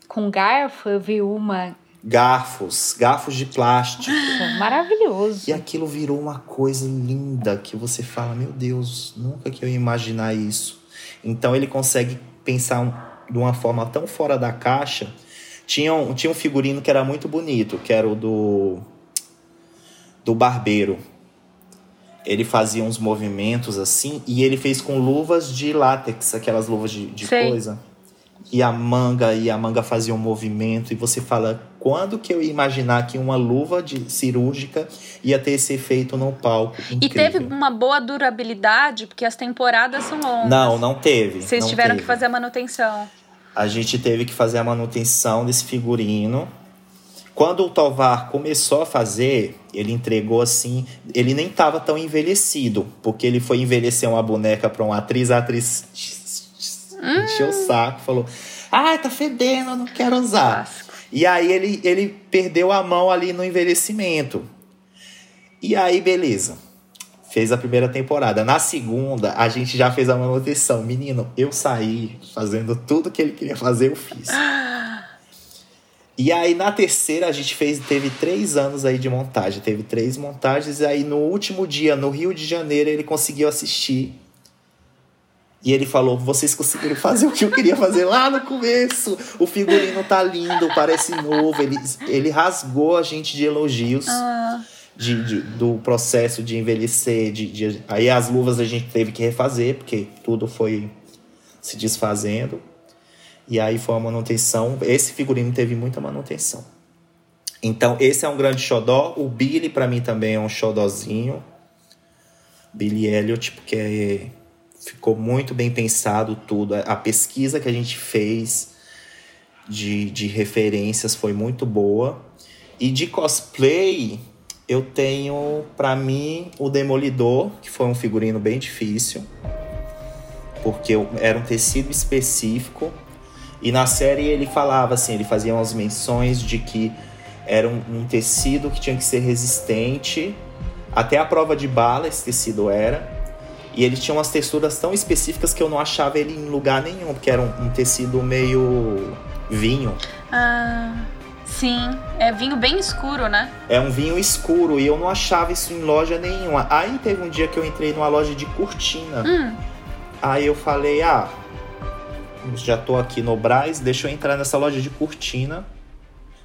Speaker 1: Com garfo, eu vi uma.
Speaker 4: garfos, garfos de plástico.
Speaker 1: Maravilhoso.
Speaker 4: E aquilo virou uma coisa linda que você fala, meu Deus, nunca que eu ia imaginar isso. Então ele consegue pensar de uma forma tão fora da caixa. Tinha um, tinha um figurino que era muito bonito, que era o do do barbeiro. Ele fazia uns movimentos assim e ele fez com luvas de látex, aquelas luvas de, de coisa. E a manga, e a manga fazia um movimento, e você fala, quando que eu ia imaginar que uma luva de cirúrgica ia ter esse efeito no palco?
Speaker 3: E
Speaker 4: Incrível.
Speaker 3: teve uma boa durabilidade, porque as temporadas são longas.
Speaker 4: Não, não teve.
Speaker 3: Vocês
Speaker 4: não
Speaker 3: tiveram
Speaker 4: teve.
Speaker 3: que fazer a manutenção.
Speaker 4: A gente teve que fazer a manutenção desse figurino. Quando o Tovar começou a fazer, ele entregou assim. Ele nem estava tão envelhecido, porque ele foi envelhecer uma boneca para uma atriz, a atriz encheu o saco, falou: Ah, tá fedendo, não quero usar. E aí ele, ele perdeu a mão ali no envelhecimento. E aí, beleza. Fez a primeira temporada. Na segunda, a gente já fez a manutenção. Menino, eu saí fazendo tudo que ele queria fazer, eu fiz. E aí, na terceira, a gente fez, teve três anos aí de montagem. Teve três montagens. E aí, no último dia, no Rio de Janeiro, ele conseguiu assistir. E ele falou: vocês conseguiram fazer o que eu queria fazer lá no começo. O figurino tá lindo, parece novo. Ele, ele rasgou a gente de elogios
Speaker 3: Ah,
Speaker 4: de, de- do processo de envelhecer. De, de- aí as luvas a gente teve que refazer, porque tudo foi se desfazendo. E aí foi uma manutenção. Esse figurino teve muita manutenção. Então, esse é um grande xodó. O Billy, para mim, também é um xodózinho. Billy Elliot, porque ficou muito bem pensado tudo. A pesquisa que a gente fez de, de referências foi muito boa. E de cosplay, eu tenho, para mim, o Demolidor, que foi um figurino bem difícil. Porque era um tecido específico. E na série ele falava assim, ele fazia umas menções de que era um, um tecido que tinha que ser resistente. Até a prova de bala esse tecido era. E ele tinha umas texturas tão específicas que eu não achava ele em lugar nenhum, porque era um, um tecido meio vinho.
Speaker 3: Ah, sim. É vinho bem escuro, né?
Speaker 4: É um vinho escuro e eu não achava isso em loja nenhuma. Aí teve um dia que eu entrei numa loja de cortina.
Speaker 3: Hum.
Speaker 4: Aí eu falei, ah, já tô aqui no Braz, deixa eu entrar nessa loja de cortina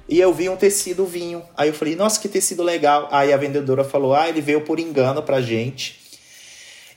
Speaker 4: e eu vi um tecido vinho. Aí eu falei, nossa, que tecido legal. Aí a vendedora falou, ah, ele veio por engano pra gente.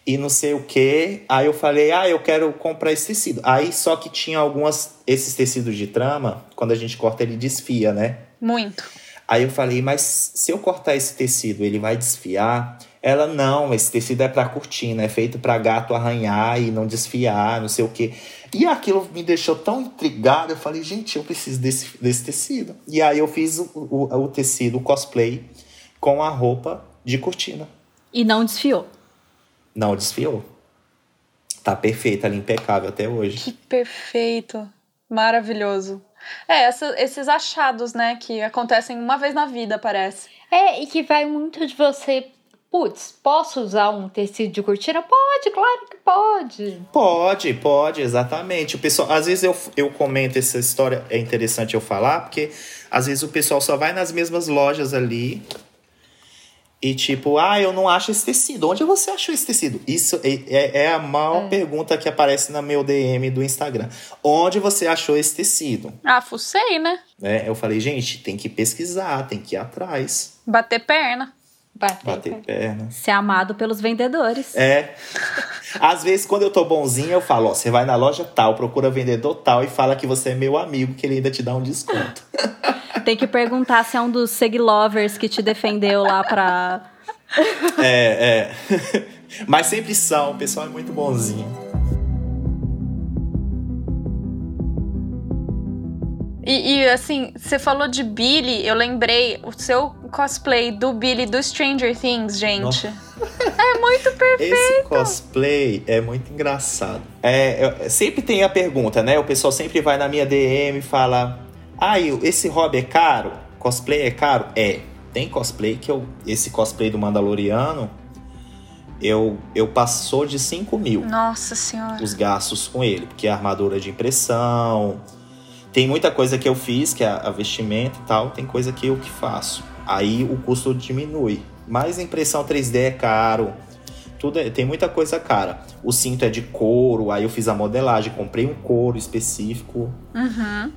Speaker 4: E não sei o que. Aí eu falei, ah, eu quero comprar esse tecido. Aí só que tinha algumas. Esses tecidos de trama, quando a gente corta, ele desfia, né?
Speaker 3: Muito.
Speaker 4: Aí eu falei, mas se eu cortar esse tecido, ele vai desfiar? Ela, não, esse tecido é pra cortina, é feito para gato arranhar e não desfiar, não sei o quê. E aquilo me deixou tão intrigado, eu falei, gente, eu preciso desse, desse tecido. E aí eu fiz o, o, o tecido, o cosplay, com a roupa de cortina.
Speaker 2: E não desfiou?
Speaker 4: Não desfiou. Tá perfeita, ali, impecável até hoje.
Speaker 3: Que perfeito. Maravilhoso. É, essa, esses achados, né, que acontecem uma vez na vida, parece.
Speaker 1: É, e que vai muito de você Putz, posso usar um tecido de cortina? Pode, claro que pode.
Speaker 4: Pode, pode, exatamente. O pessoal, às vezes eu, eu comento essa história, é interessante eu falar, porque às vezes o pessoal só vai nas mesmas lojas ali e tipo, ah, eu não acho esse tecido. Onde você achou esse tecido? Isso é, é, é a maior é. pergunta que aparece no meu DM do Instagram. Onde você achou esse tecido?
Speaker 3: Ah, fucei, né?
Speaker 4: É, eu falei, gente, tem que pesquisar, tem que ir atrás.
Speaker 3: Bater perna.
Speaker 1: Bater,
Speaker 4: Bater perna.
Speaker 2: Ser amado pelos vendedores.
Speaker 4: É. Às vezes, quando eu tô bonzinho, eu falo, ó, você vai na loja tal, procura vendedor tal e fala que você é meu amigo, que ele ainda te dá um desconto.
Speaker 2: Tem que perguntar se é um dos seglovers que te defendeu lá pra...
Speaker 4: é, é. Mas sempre são, o pessoal é muito bonzinho.
Speaker 3: E, e, assim, você falou de Billy, eu lembrei o seu cosplay do Billy do Stranger Things, gente. Nossa. É muito perfeito.
Speaker 4: Esse cosplay é muito engraçado. É, sempre tem a pergunta, né? O pessoal sempre vai na minha DM e fala: Ah, esse hobby é caro? Cosplay é caro? É. Tem cosplay que eu. Esse cosplay do Mandaloriano. Eu, eu passou de 5 mil.
Speaker 3: Nossa senhora.
Speaker 4: Os gastos com ele. Porque a armadura de impressão tem muita coisa que eu fiz, que é a vestimenta e tal, tem coisa que eu que faço. Aí o custo diminui. Mas a impressão 3D é caro. Tudo é, tem muita coisa cara. O cinto é de couro, aí eu fiz a modelagem, comprei um couro específico.
Speaker 3: Uhum.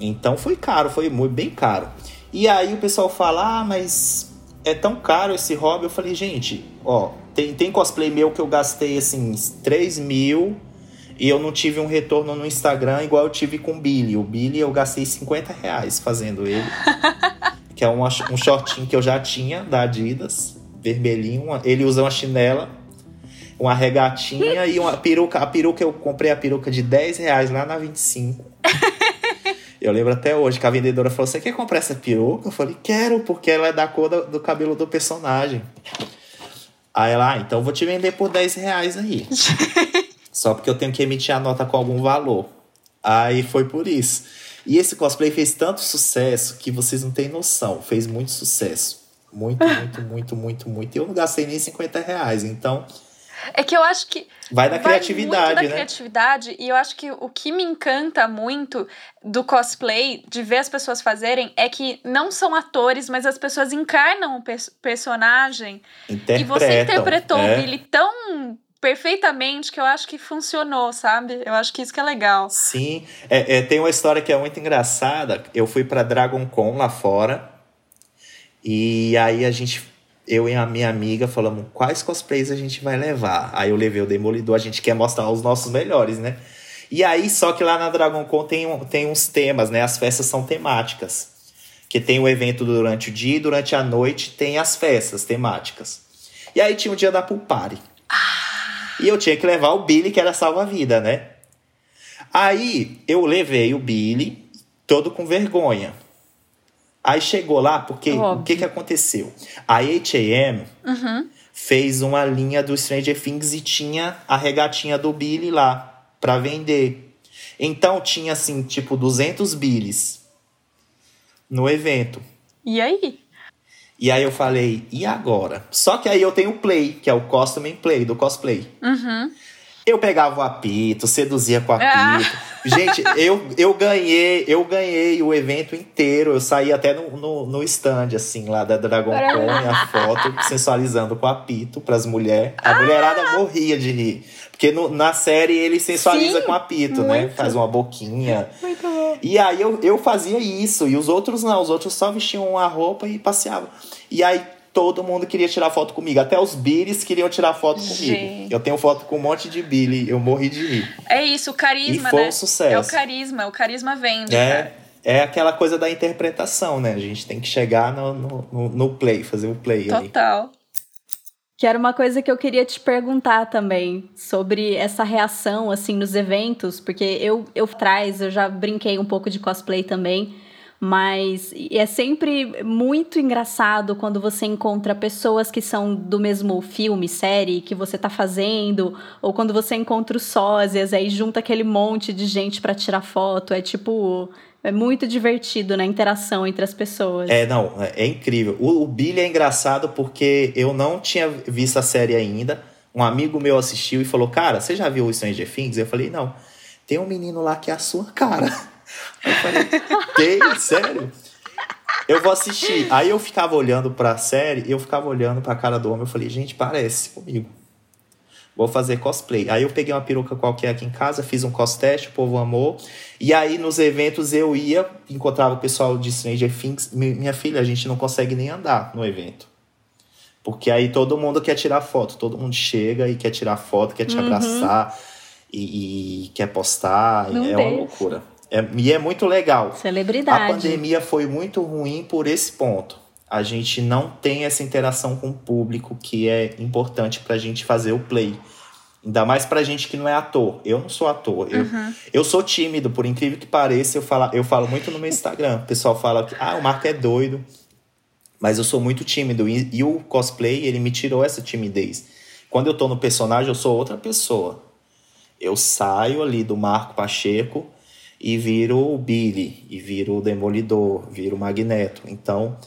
Speaker 4: Então foi caro, foi muito bem caro. E aí o pessoal fala: "Ah, mas é tão caro esse hobby". Eu falei: "Gente, ó, tem, tem cosplay meu que eu gastei assim 3 mil e eu não tive um retorno no Instagram igual eu tive com o Billy. O Billy eu gastei 50 reais fazendo ele. que é um, um shortinho que eu já tinha da Adidas, vermelhinho. Ele usa uma chinela, uma regatinha e uma peruca. A peruca eu comprei a peruca de 10 reais lá na 25. Eu lembro até hoje que a vendedora falou: Você quer comprar essa peruca? Eu falei: Quero, porque ela é da cor do, do cabelo do personagem. Aí ela, ah, então vou te vender por 10 reais aí. Só porque eu tenho que emitir a nota com algum valor. Aí foi por isso. E esse cosplay fez tanto sucesso que vocês não têm noção. Fez muito sucesso. Muito, muito, muito, muito, muito. E eu não gastei nem 50 reais. Então.
Speaker 3: É que eu acho que.
Speaker 4: Vai da criatividade, muito da
Speaker 3: né? criatividade. E eu acho que o que me encanta muito do cosplay, de ver as pessoas fazerem, é que não são atores, mas as pessoas encarnam o personagem. E você interpretou é. o Billy tão perfeitamente que eu acho que funcionou, sabe? Eu acho que isso que é legal.
Speaker 4: Sim, é, é tem uma história que é muito engraçada. Eu fui para Dragon Con lá fora e aí a gente, eu e a minha amiga falamos quais cosplays a gente vai levar. Aí eu levei o Demolidor, a gente quer mostrar os nossos melhores, né? E aí, só que lá na Dragon Con tem, tem uns temas, né? As festas são temáticas. Que tem o evento durante o dia e durante a noite tem as festas temáticas. E aí tinha o dia da. Ah. E eu tinha que levar o Billy, que era salva-vida, né? Aí eu levei o Billy, todo com vergonha. Aí chegou lá, porque Óbvio. o que, que aconteceu? A HM uhum. fez uma linha do Stranger Things e tinha a regatinha do Billy lá para vender. Então tinha assim, tipo 200 Billys no evento.
Speaker 3: E aí?
Speaker 4: E aí eu falei, e agora? Só que aí eu tenho o Play, que é o Costume Play, do cosplay. Uhum. Eu pegava o apito, seduzia com o ah. apito. Ah. Gente, eu, eu ganhei, eu ganhei o evento inteiro. Eu saí até no, no, no stand, assim, lá da Dragon Con, a foto, sensualizando com o apito pras mulheres. A ah. mulherada morria de rir. Porque no, na série ele sensualiza Sim, com apito, né? Faz uma boquinha. Muito bom. E aí eu, eu fazia isso. E os outros não, os outros só vestiam a roupa e passeavam. E aí todo mundo queria tirar foto comigo. Até os Billys queriam tirar foto comigo. Gente. Eu tenho foto com um monte de Billy, eu morri de rir.
Speaker 3: É isso, o carisma,
Speaker 4: e foi
Speaker 3: né?
Speaker 4: um sucesso.
Speaker 3: É o carisma, o carisma vende,
Speaker 4: é,
Speaker 3: cara.
Speaker 4: É aquela coisa da interpretação, né? A gente tem que chegar no, no, no play, fazer o play
Speaker 3: Total.
Speaker 4: Ali.
Speaker 2: Que era uma coisa que eu queria te perguntar também sobre essa reação assim nos eventos, porque eu eu traz, eu já brinquei um pouco de cosplay também. Mas é sempre muito engraçado quando você encontra pessoas que são do mesmo filme, série que você tá fazendo, ou quando você encontra os sósias, aí junta aquele monte de gente para tirar foto. É tipo. É muito divertido na né, interação entre as pessoas.
Speaker 4: É, não, é, é incrível. O, o Billy é engraçado porque eu não tinha visto a série ainda. Um amigo meu assistiu e falou: Cara, você já viu o Stranger Things? Eu falei: Não. Tem um menino lá que é a sua cara. Eu falei, tem? Sério? Eu vou assistir. Aí eu ficava olhando pra série, eu ficava olhando pra cara do homem, eu falei, gente, parece comigo. Vou fazer cosplay. Aí eu peguei uma peruca qualquer aqui em casa, fiz um cos teste, o povo amou. E aí nos eventos eu ia, encontrava o pessoal de Stranger Things. Minha filha, a gente não consegue nem andar no evento. Porque aí todo mundo quer tirar foto, todo mundo chega e quer tirar foto, quer te uhum. abraçar e, e, quer postar. Não é uma loucura. É, e é muito legal.
Speaker 2: Celebridade.
Speaker 4: A pandemia foi muito ruim por esse ponto. A gente não tem essa interação com o público que é importante para a gente fazer o play. Ainda mais pra gente que não é ator. Eu não sou ator. Eu, uhum. eu sou tímido, por incrível que pareça. Eu falo, eu falo muito no meu Instagram. O pessoal fala que ah, o Marco é doido. Mas eu sou muito tímido. E, e o cosplay, ele me tirou essa timidez. Quando eu tô no personagem, eu sou outra pessoa. Eu saio ali do Marco Pacheco e viro o Billy, e viro o Demolidor, viro o Magneto. Então,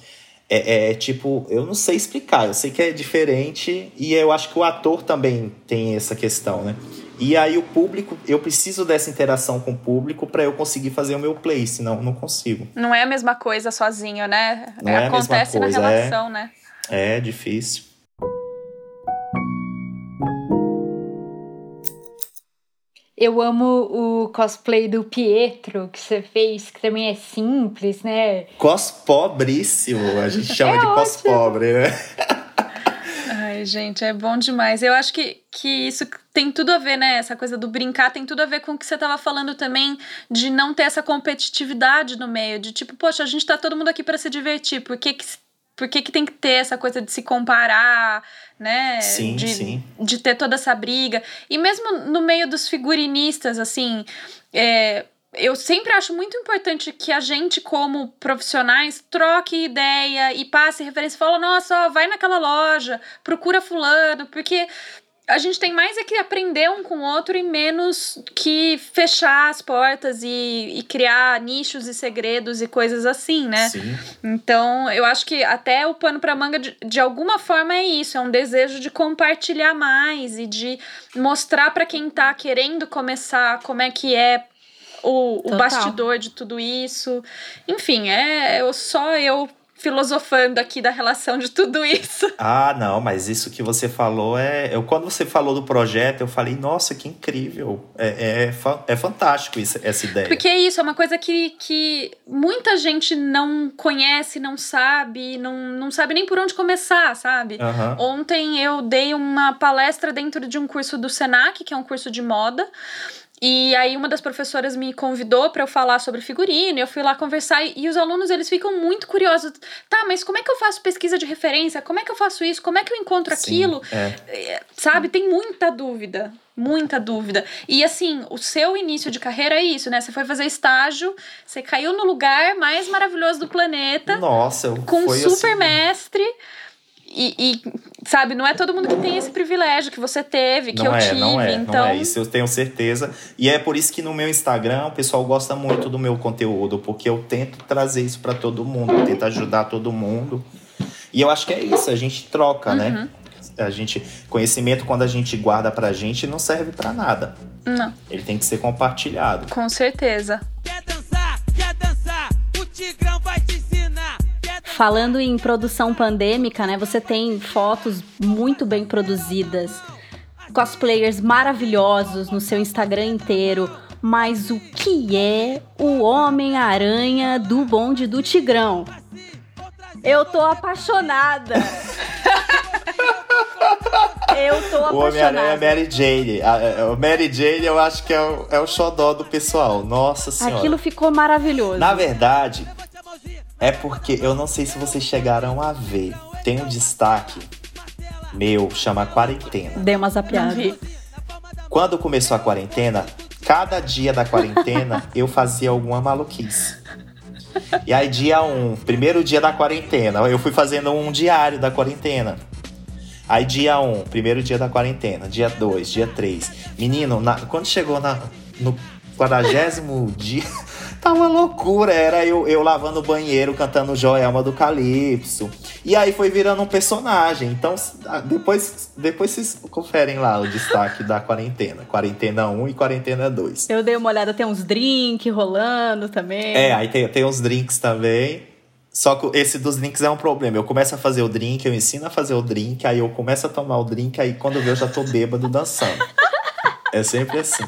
Speaker 4: é, é, tipo, eu não sei explicar, eu sei que é diferente e eu acho que o ator também tem essa questão, né? E aí o público, eu preciso dessa interação com o público para eu conseguir fazer o meu play, senão não consigo.
Speaker 3: Não é a mesma coisa sozinho, né? Não Acontece é a mesma coisa, na relação,
Speaker 4: é,
Speaker 3: né?
Speaker 4: É difícil.
Speaker 1: Eu amo o cosplay do Pietro que você fez, que também é simples, né?
Speaker 4: Cospobríssimo, a gente chama é de cospobre, né?
Speaker 3: Ai, gente, é bom demais. Eu acho que, que isso tem tudo a ver, né? Essa coisa do brincar tem tudo a ver com o que você estava falando também, de não ter essa competitividade no meio, de tipo, poxa, a gente tá todo mundo aqui para se divertir, por que, que por que, que tem que ter essa coisa de se comparar, né?
Speaker 4: Sim,
Speaker 3: de,
Speaker 4: sim.
Speaker 3: de ter toda essa briga. E mesmo no meio dos figurinistas, assim, é, eu sempre acho muito importante que a gente, como profissionais, troque ideia e passe referência. Fala, nossa, ó, vai naquela loja, procura fulano, porque a gente tem mais é que aprender um com o outro e menos que fechar as portas e, e criar nichos e segredos e coisas assim, né?
Speaker 4: Sim.
Speaker 3: Então, eu acho que até o pano para manga, de, de alguma forma, é isso: é um desejo de compartilhar mais e de mostrar para quem tá querendo começar como é que é o, o bastidor de tudo isso. Enfim, é eu, só eu filosofando aqui da relação de tudo isso.
Speaker 4: Ah, não, mas isso que você falou é. Eu, quando você falou do projeto, eu falei, nossa, que incrível. É, é, é fantástico isso, essa ideia.
Speaker 3: Porque é isso, é uma coisa que, que muita gente não conhece, não sabe, não, não sabe nem por onde começar, sabe?
Speaker 4: Uhum.
Speaker 3: Ontem eu dei uma palestra dentro de um curso do SENAC, que é um curso de moda. E aí uma das professoras me convidou para eu falar sobre figurino, eu fui lá conversar e, e, os alunos eles ficam muito curiosos. Tá, mas como é que eu faço pesquisa de referência? Como é que eu faço isso? Como é que eu encontro Sim, aquilo? É. é sabe, tem muita dúvida, muita dúvida. E assim, o seu início de carreira é isso, né? Você foi fazer estágio, você caiu no lugar mais maravilhoso do planeta.
Speaker 4: Nossa,
Speaker 3: com um super assim, mestre. E, e, sabe, não é todo mundo que tem esse privilégio que você teve, que
Speaker 4: não
Speaker 3: eu
Speaker 4: é,
Speaker 3: tive.
Speaker 4: Não é,
Speaker 3: então...
Speaker 4: não é isso, eu tenho certeza. E é por isso que no meu Instagram o pessoal gosta muito do meu conteúdo, porque eu tento trazer isso para todo mundo, eu tento ajudar todo mundo. E eu acho que é isso, a gente troca, né? uhum. né? A gente, conhecimento quando a gente guarda pra gente não serve para nada.
Speaker 3: Não.
Speaker 4: Ele tem que ser compartilhado.
Speaker 3: Com certeza. Quer dançar? Quer dançar? O Tigrão
Speaker 2: Falando em produção pandêmica, né? Você tem fotos muito bem produzidas, cosplayers maravilhosos no seu Instagram inteiro. Mas o que é o Homem-Aranha do bonde do Tigrão? Eu tô apaixonada. Eu tô apaixonada. O Homem-Aranha
Speaker 4: é Mary Jane. É, o Mary Jane eu acho que é o, é o xodó do pessoal. Nossa senhora.
Speaker 2: Aquilo ficou maravilhoso.
Speaker 4: Na verdade, é porque eu não sei se vocês chegaram a ver. Tem um destaque meu, chama Quarentena.
Speaker 2: Deu uma zapiada.
Speaker 4: Quando começou a quarentena, cada dia da quarentena eu fazia alguma maluquice. E aí, dia 1, um, primeiro dia da quarentena, eu fui fazendo um diário da quarentena. Aí, dia 1, um, primeiro dia da quarentena. Dia 2, dia 3. Menino, na, quando chegou na, no quadragésimo dia, Tá uma loucura. Era eu, eu lavando o banheiro, cantando Joelma do Calypso. E aí foi virando um personagem. Então, depois, depois vocês conferem lá o destaque da quarentena. Quarentena 1 e quarentena 2.
Speaker 2: Eu dei uma olhada, tem uns drinks rolando também.
Speaker 4: É, aí tem, tem uns drinks também. Só que esse dos drinks é um problema. Eu começo a fazer o drink, eu ensino a fazer o drink, aí eu começo a tomar o drink, aí quando eu vejo eu já tô bêbado dançando. É sempre assim.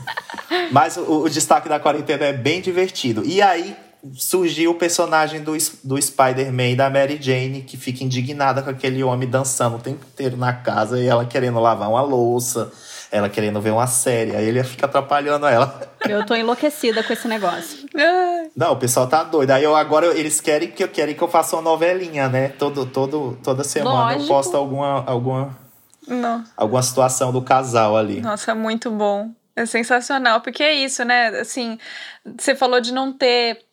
Speaker 4: Mas o, o destaque da quarentena é bem divertido. E aí surgiu o personagem do, do Spider-Man da Mary Jane, que fica indignada com aquele homem dançando o tempo inteiro na casa e ela querendo lavar uma louça, ela querendo ver uma série. Aí ele fica atrapalhando ela.
Speaker 2: Eu tô enlouquecida com esse negócio.
Speaker 4: Não, o pessoal tá doido. Aí eu, agora eles querem que eu querem que eu faça uma novelinha, né? Todo, todo, toda semana Lógico. eu posto alguma, alguma,
Speaker 3: Não.
Speaker 4: alguma situação do casal ali.
Speaker 3: Nossa, muito bom. É sensacional, porque é isso, né? Assim, você falou de não ter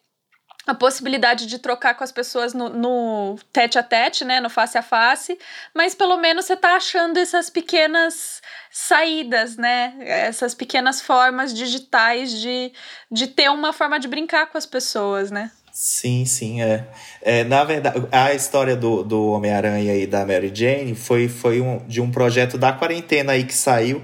Speaker 3: a possibilidade de trocar com as pessoas no, no, tete a tete, né, no face a face, mas pelo menos você tá achando essas pequenas saídas, né, essas pequenas formas digitais de, de ter uma forma de brincar com as pessoas, né.
Speaker 4: Sim, sim, é. é na verdade, a história do, do Homem-Aranha e da Mary Jane foi, foi um, de um projeto da quarentena aí que saiu,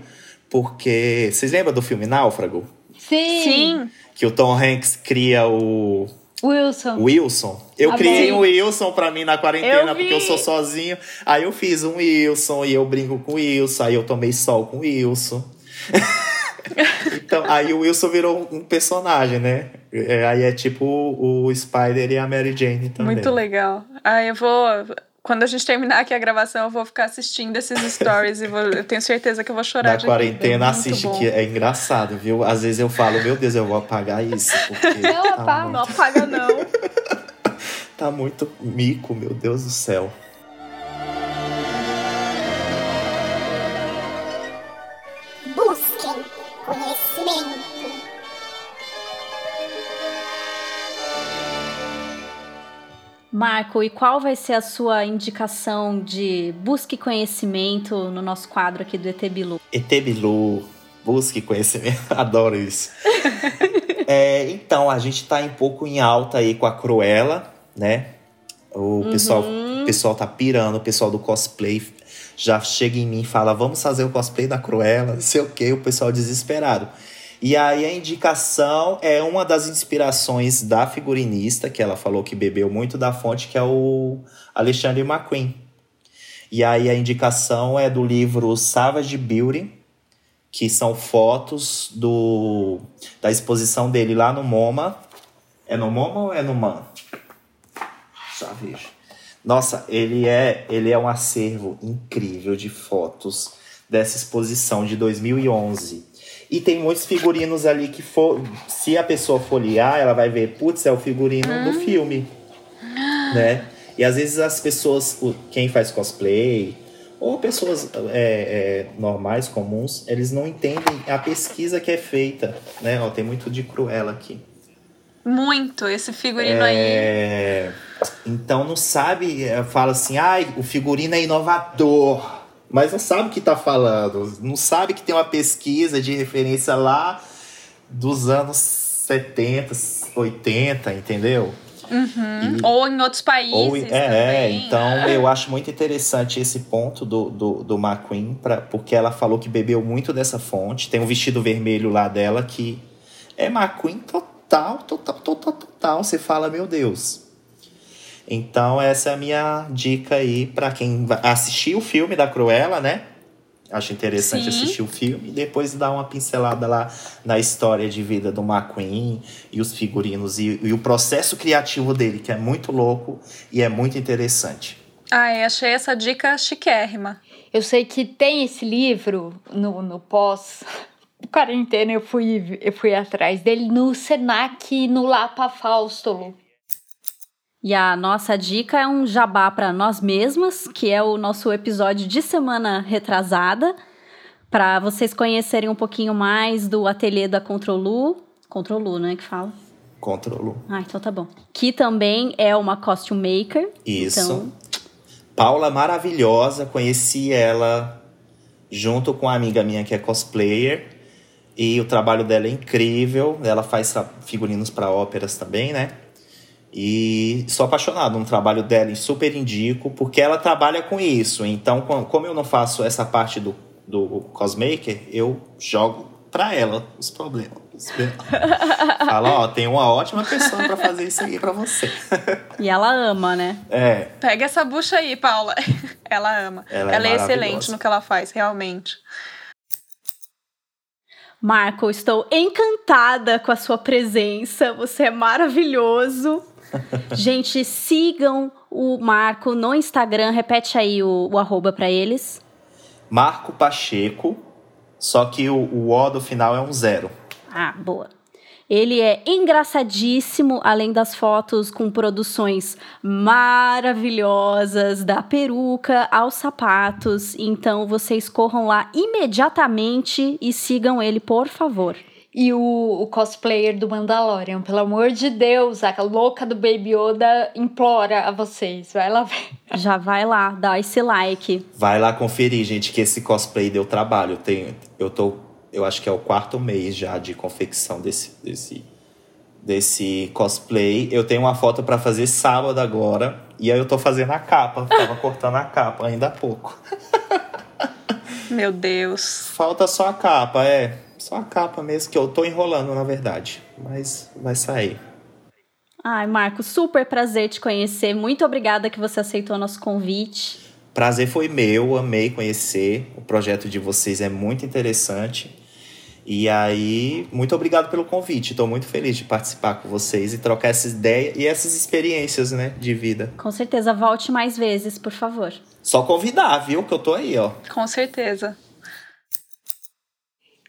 Speaker 4: porque. Vocês lembram do filme Náufrago?
Speaker 3: Sim. Sim.
Speaker 4: Que o Tom Hanks cria o.
Speaker 2: Wilson.
Speaker 4: Wilson. Eu criei um Wilson pra mim na quarentena, eu porque eu sou sozinho. Aí eu fiz um Wilson e eu brinco com o Wilson. Aí eu tomei sol com o Wilson. então, aí o Wilson virou um personagem, né? É, aí é tipo o Spider e a Mary Jane também.
Speaker 3: Muito legal. Aí eu vou quando a gente terminar aqui a gravação, eu vou ficar assistindo esses stories e vou, eu tenho certeza que eu vou chorar.
Speaker 4: Na quarentena, assiste bom. que é engraçado, viu? Às vezes eu falo, meu Deus, eu vou apagar isso.
Speaker 3: não, tá apaga, muito... não apaga, não.
Speaker 4: tá muito mico, meu Deus do céu.
Speaker 2: Marco, e qual vai ser a sua indicação de busque conhecimento no nosso quadro aqui do ET Bilu?
Speaker 4: ET Bilu, busque conhecimento, adoro isso. é, então, a gente tá um pouco em alta aí com a Cruella, né? O uhum. pessoal, pessoal tá pirando, o pessoal do cosplay já chega em mim e fala: vamos fazer o cosplay da Cruella, não sei o que, o pessoal desesperado. E aí a indicação é uma das inspirações da figurinista, que ela falou que bebeu muito da fonte, que é o Alexandre McQueen. E aí a indicação é do livro Savage Beauty, que são fotos do da exposição dele lá no MoMA. É no MoMA ou é no MAN? Já vejo. Nossa, ele é, ele é um acervo incrível de fotos dessa exposição de 2011. E tem muitos figurinos ali que for, se a pessoa folhear, ela vai ver, putz, é o figurino do filme, né? E às vezes as pessoas, quem faz cosplay, ou pessoas é, é, normais, comuns, eles não entendem a pesquisa que é feita, né? Ó, tem muito de Cruella aqui.
Speaker 3: Muito, esse figurino aí.
Speaker 4: É, Então não sabe, é, fala assim, ai, o figurino é inovador. Mas não sabe o que tá falando. Não sabe que tem uma pesquisa de referência lá dos anos 70, 80, entendeu? E-
Speaker 3: Ou em outros países.
Speaker 4: ou, é, é,
Speaker 3: também.
Speaker 4: então eu acho muito interessante esse ponto do, do, do McQueen, pra, porque ela falou que bebeu muito dessa fonte. Tem um vestido vermelho lá dela que é McQueen total, total, total, total. Você fala, meu Deus. Então essa é a minha dica aí pra quem assistir o filme da Cruella, né? Acho interessante
Speaker 3: Sim.
Speaker 4: assistir o filme e depois dar uma pincelada lá na história de vida do McQueen e os figurinos e, e o processo criativo dele, que é muito louco e é muito interessante.
Speaker 3: Ai, achei essa dica chiquérrima.
Speaker 1: Eu sei que tem esse livro no, no pós quarentena, eu fui, eu fui atrás dele no Senac, no Lapa Fausto.
Speaker 2: E a nossa dica é um jabá para nós mesmas, que é o nosso episódio de semana retrasada, para vocês conhecerem um pouquinho mais do ateliê da Controlu. Controlu, né, que fala?
Speaker 4: Controlo.
Speaker 2: Ah, então tá bom. Que também é uma costume maker.
Speaker 4: Isso.
Speaker 2: Então,
Speaker 4: Paula maravilhosa, conheci ela junto com uma amiga minha que é cosplayer. E o trabalho dela é incrível. Ela faz figurinos para óperas também, né? E sou apaixonado no trabalho dela e super indico, porque ela trabalha com isso. Então, co- como eu não faço essa parte do, do cosmaker, eu jogo pra ela os problemas. Fala, ó, tem uma ótima pessoa pra fazer isso aí pra você.
Speaker 2: e ela ama, né?
Speaker 4: É,
Speaker 3: Pega essa bucha aí, Paula. Ela ama.
Speaker 4: Ela
Speaker 3: Ela,
Speaker 4: é
Speaker 3: é, excelente no que ela faz, realmente.
Speaker 2: Marco, estou encantada com a sua presença. Você é maravilhoso. Gente, sigam o Marco no Instagram. Repete aí o, o arroba para eles.
Speaker 4: Marco Pacheco, só que o, o O do final é um zero.
Speaker 2: Ah, boa. Ele é engraçadíssimo, além das fotos com produções maravilhosas, da peruca aos sapatos. Então vocês corram lá imediatamente e sigam ele, por favor.
Speaker 1: E o, o cosplayer do Mandalorian, pelo amor de Deus, a louca do Baby Yoda implora a vocês. Vai lá ver.
Speaker 2: Já vai lá, dá esse like.
Speaker 4: Vai lá conferir, gente, que esse cosplay deu trabalho. Eu, tenho, eu tô, eu acho que é o quarto mês já de confecção desse, desse, desse cosplay. Eu tenho uma foto pra fazer sábado agora. E aí eu tô fazendo a capa. Tava cortando a capa ainda há pouco.
Speaker 3: Meu Deus.
Speaker 4: Falta só a capa, é. Só a capa mesmo, que eu tô enrolando, na verdade. Mas vai sair.
Speaker 2: Ai, Marco, super prazer te conhecer. Muito obrigada que você aceitou nosso convite.
Speaker 4: Prazer foi meu, amei conhecer. O projeto de vocês é muito interessante. E aí, muito obrigado pelo convite. Estou muito feliz de participar com vocês e trocar essas ideias e essas experiências, né, de vida.
Speaker 2: Com certeza, volte mais vezes, por favor.
Speaker 4: Só convidar, viu, que eu tô aí, ó.
Speaker 3: Com certeza.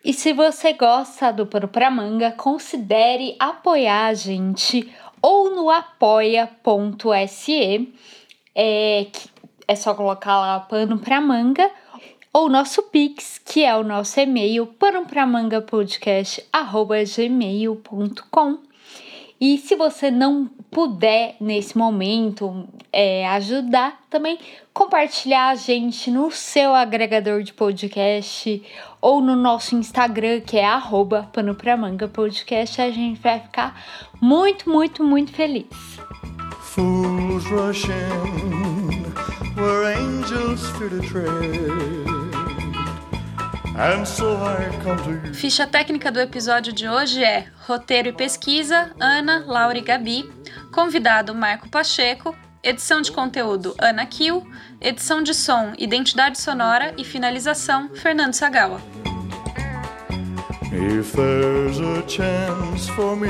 Speaker 1: E se você gosta do Pano Pra Manga, considere apoiar a gente ou no apoia.se. É, é só colocar lá Pano Pra Manga. Ou nosso Pix, que é o nosso e-mail, panopramangapodcast.gmail.com. E se você não puder, nesse momento, é, ajudar, também compartilhar a gente no seu agregador de podcast ou no nosso Instagram, que é arroba panopramangapodcast. A gente vai ficar muito, muito, muito feliz.
Speaker 5: Fools rush in where angels fear to tread. And so I come to you.
Speaker 3: Ficha técnica do episódio de hoje é roteiro e pesquisa, Ana, Laura e Gabi. Convidado, Marco Pacheco. Edição de conteúdo, Ana Kiel. Edição de som, identidade sonora e finalização, Fernando Sagawa.
Speaker 5: If there's a chance for me,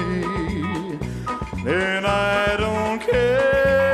Speaker 5: then I don't care.